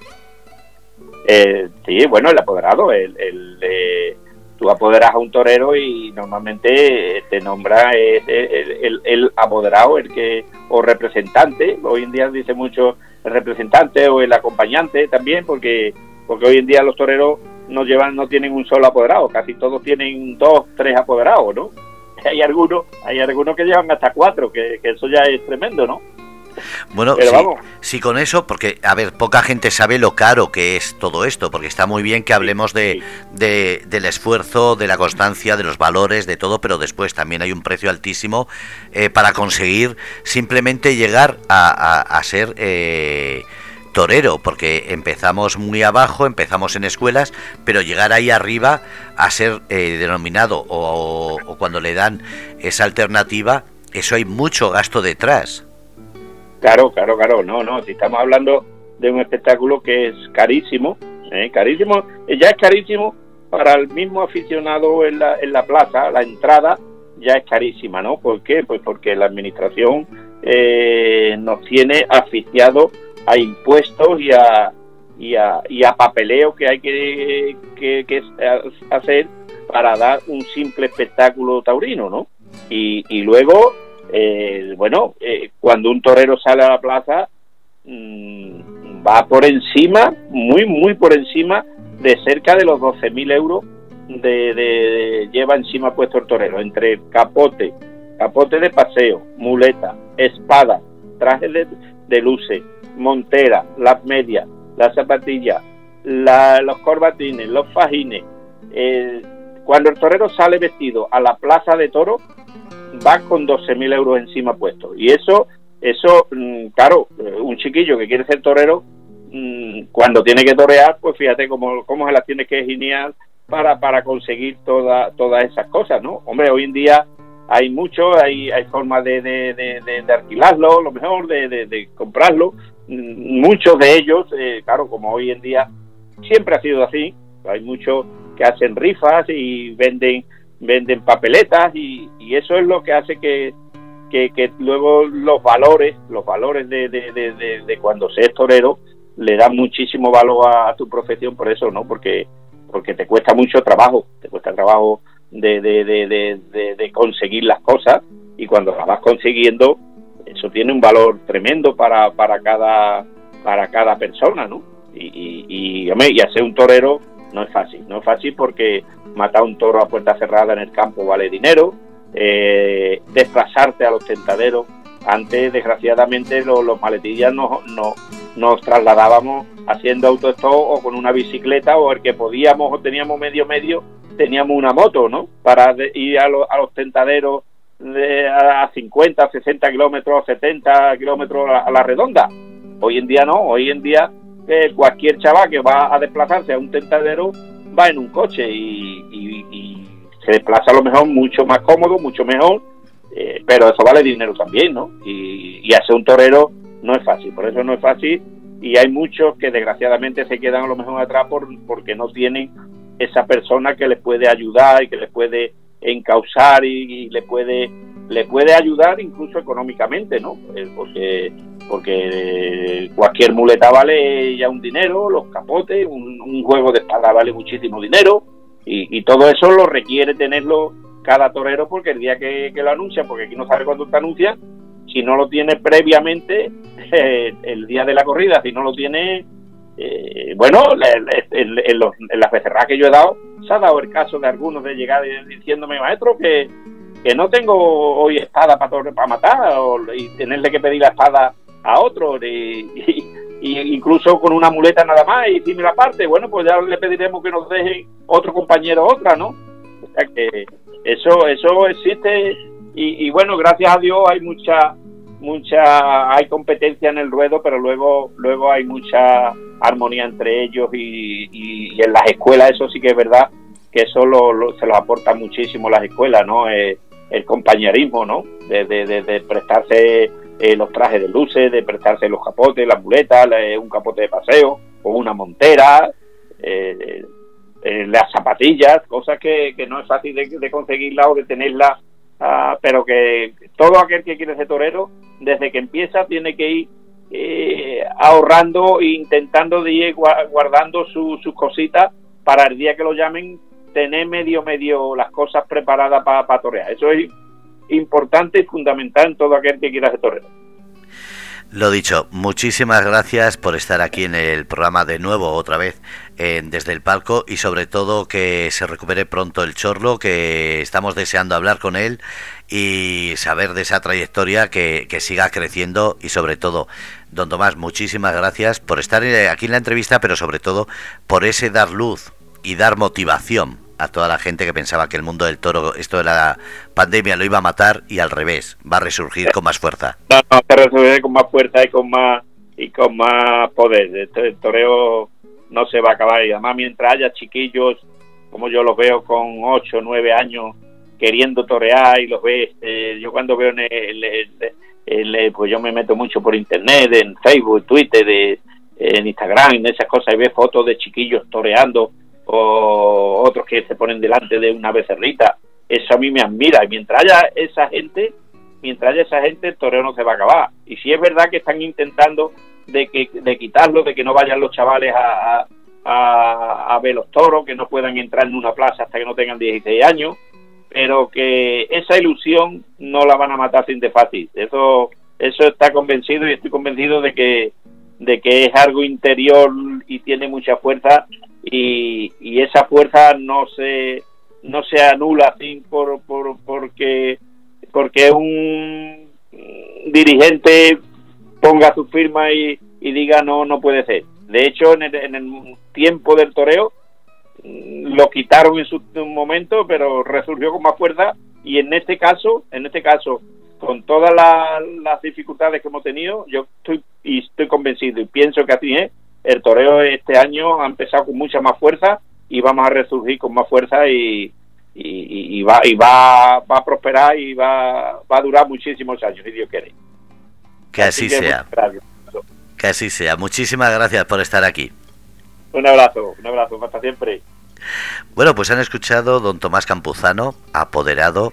Speaker 2: Eh, sí, bueno, el apoderado. El, el eh, tú apoderas a un torero y normalmente te nombra el, el, apoderado, el que o representante. Hoy en día dice mucho el representante o el acompañante también, porque porque hoy en día los toreros no llevan, no tienen un solo apoderado, casi todos tienen dos, tres apoderados, ¿no? Hay algunos, hay algunos que llevan hasta cuatro, que eso ya es tremendo, ¿no?
Speaker 1: Bueno, sí, con eso, porque, a ver, poca gente sabe lo caro que es todo esto, porque está muy bien que hablemos de, del esfuerzo, de la constancia, de los valores, de todo, pero después también hay un precio altísimo eh, para conseguir simplemente llegar a, ser... Eh, torero, porque empezamos muy abajo, empezamos en escuelas, pero llegar ahí arriba a ser eh, denominado o, cuando le dan esa alternativa, eso hay mucho gasto detrás.
Speaker 2: Claro, claro, claro, no, no, si estamos hablando de un espectáculo que es carísimo, ¿eh? carísimo, eh, ya es carísimo para el mismo aficionado en la, en la plaza, la entrada ya es carísima, ¿no? ¿Por qué? Pues porque la administración eh, nos tiene asfixiados a impuestos y a, y a, y a papeleo que hay que, que, que, hacer para dar un simple espectáculo taurino, ¿no? Y, y luego eh, bueno, eh, cuando un torero sale a la plaza, mm, va por encima, muy, muy por encima de cerca de los 12.000 euros de, lleva encima puesto el torero, entre capote, capote de paseo, muleta, espada, traje de, de luces, montera, las medias, las zapatillas, los corbatines, los fajines. cuando el torero sale vestido a la plaza de toro, va con 12.000 euros encima puesto. Y eso, eso, mm, claro, un chiquillo que quiere ser torero, mm, cuando tiene que torear, pues fíjate cómo, cómo se las tiene que genial para, para conseguir toda, todas esas cosas, ¿no? Hombre, hoy en día hay mucho, hay, hay formas de, de, de, alquilarlo, lo mejor, de, comprarlo. Mm, muchos de ellos, eh, claro, como hoy en día siempre ha sido así, hay muchos que hacen rifas y venden venden papeletas y, y eso es lo que hace que, que, luego los valores, los valores de, de, de, cuando se es torero, le dan muchísimo valor a, tu profesión por eso, ¿no? Porque, porque te cuesta mucho trabajo, te cuesta trabajo de, de, conseguir las cosas y cuando las vas consiguiendo, eso tiene un valor tremendo para, para, cada, para cada persona, ¿no? Y, y, y, y hacer un torero no es fácil, no es fácil porque matar un toro a puerta cerrada en el campo vale dinero, eh, desplazarte a los tentaderos. Antes, desgraciadamente, los, maletillas nos, nos, trasladábamos haciendo autostop o con una bicicleta o el que podíamos o teníamos medio medio, teníamos una moto, ¿no? Para ir a, a los tentaderos de, a 50, 60 kilómetros, 70 kilómetros a, la redonda. Hoy en día no, hoy en día eh, cualquier chaval que va a desplazarse a un tentadero va en un coche y, se desplaza a lo mejor mucho más cómodo, mucho mejor, eh, pero eso vale dinero también, ¿no? Y, y hacer un torero no es fácil, por eso no es fácil y hay muchos que desgraciadamente se quedan a lo mejor atrás por, porque no tienen esa persona que les puede ayudar y que les puede encauzar y, le puede le puede ayudar incluso económicamente, ¿no? Eh, porque porque cualquier muleta vale ya un dinero, los capotes, un, juego de espada vale muchísimo dinero y, todo eso lo requiere tenerlo cada torero porque el día que, lo anuncia, porque aquí no sabe cuándo te anuncia, si no lo tiene previamente eh, el día de la corrida, si no lo tiene, eh, bueno, en, las becerras que yo he dado, se ha dado el caso de algunos de llegar diciéndome, maestro, que, que no tengo hoy espada para, para matar y tenerle que pedir la espada a otro y, incluso con una muleta nada más y dime la parte, bueno, pues ya le pediremos que nos deje otro compañero otra, ¿no? O sea que eso, eso existe y, bueno, gracias a Dios hay mucha, mucha, hay competencia en el ruedo, pero luego, luego hay mucha armonía entre ellos y, en las escuelas eso sí que es verdad que eso se lo aporta muchísimo las escuelas, ¿no? Eh, el compañerismo, ¿no? De, de, de prestarse eh, los trajes de luces, de prestarse los capotes, las muletas, un capote de paseo o una montera, eh, eh, las zapatillas, cosas que, no es fácil de, de conseguirla o de tenerla, ah, pero que todo aquel que quiere ser torero, desde que empieza tiene que ir ahorrando e intentando de ir guardando sus cositas para el día que lo llamen tener medio medio las cosas preparadas para pa torear. Eso es importante y fundamental en todo aquel que quiera ser torero.
Speaker 1: Lo dicho, muchísimas gracias por estar aquí en el programa de nuevo, otra vez, desde el palco y sobre todo que se recupere pronto el Chorlo, que estamos deseando hablar con él y saber de esa trayectoria que, que siga creciendo y sobre todo, don Tomás, muchísimas gracias por estar eh, aquí en la entrevista, pero sobre todo por ese dar luz y dar motivación a toda la gente que pensaba que el mundo del toro, esto de la pandemia, lo iba a matar y al revés, va a resurgir con más fuerza.
Speaker 2: No, no, va a resurgir con más fuerza y con más y con más poder. El toreo no se va a acabar y además mientras haya chiquillos como yo los veo con 8 o 9 años queriendo torear y los ves, eh, yo cuando veo en el, pues yo me meto mucho por internet, en Facebook, Twitter, en Instagram, en esas cosas y ves fotos de chiquillos toreando o otros que se ponen delante de una becerrita. Eso a mí me admira. Y mientras haya esa gente, mientras haya esa gente, el toreo no se va a acabar. Y si es verdad que están intentando de, que, de quitarlo, de que no vayan los chavales a, a, a, ver los toros, que no puedan entrar en una plaza hasta que no tengan 16 años, pero que esa ilusión no la van a matar sin de fácil. Eso, eso está convencido y estoy convencido de que, de que es algo interior y tiene mucha fuerza y, y esa fuerza no se no se anula así por, por porque porque un dirigente ponga su firma y, diga no no puede ser de hecho en el, en el tiempo del toreo mm, lo quitaron en su momento pero resurgió con más fuerza. Y en este caso en este caso con todas las dificultades que hemos tenido yo estoy y estoy convencido y pienso que así es el toreo este año ha empezado con mucha más fuerza y vamos a resurgir con más fuerza y, y, va y va, va a prosperar y va, va a durar muchísimos años, si Dios quiere.
Speaker 1: Que así, sea. Que así sea. Muchísimas gracias por estar aquí.
Speaker 2: Un abrazo, un abrazo, hasta siempre.
Speaker 1: Bueno, pues han escuchado don Tomás Campuzano, apoderado,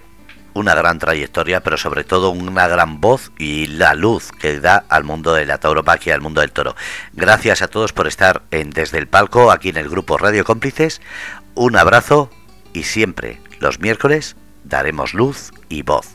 Speaker 1: una gran trayectoria, pero sobre todo una gran voz y la luz que da al mundo de la tauromaquia, al mundo del toro. Gracias a todos por estar en Desde el Palco, aquí en el grupo Radio Cómplices. Un abrazo y siempre los miércoles daremos luz y voz.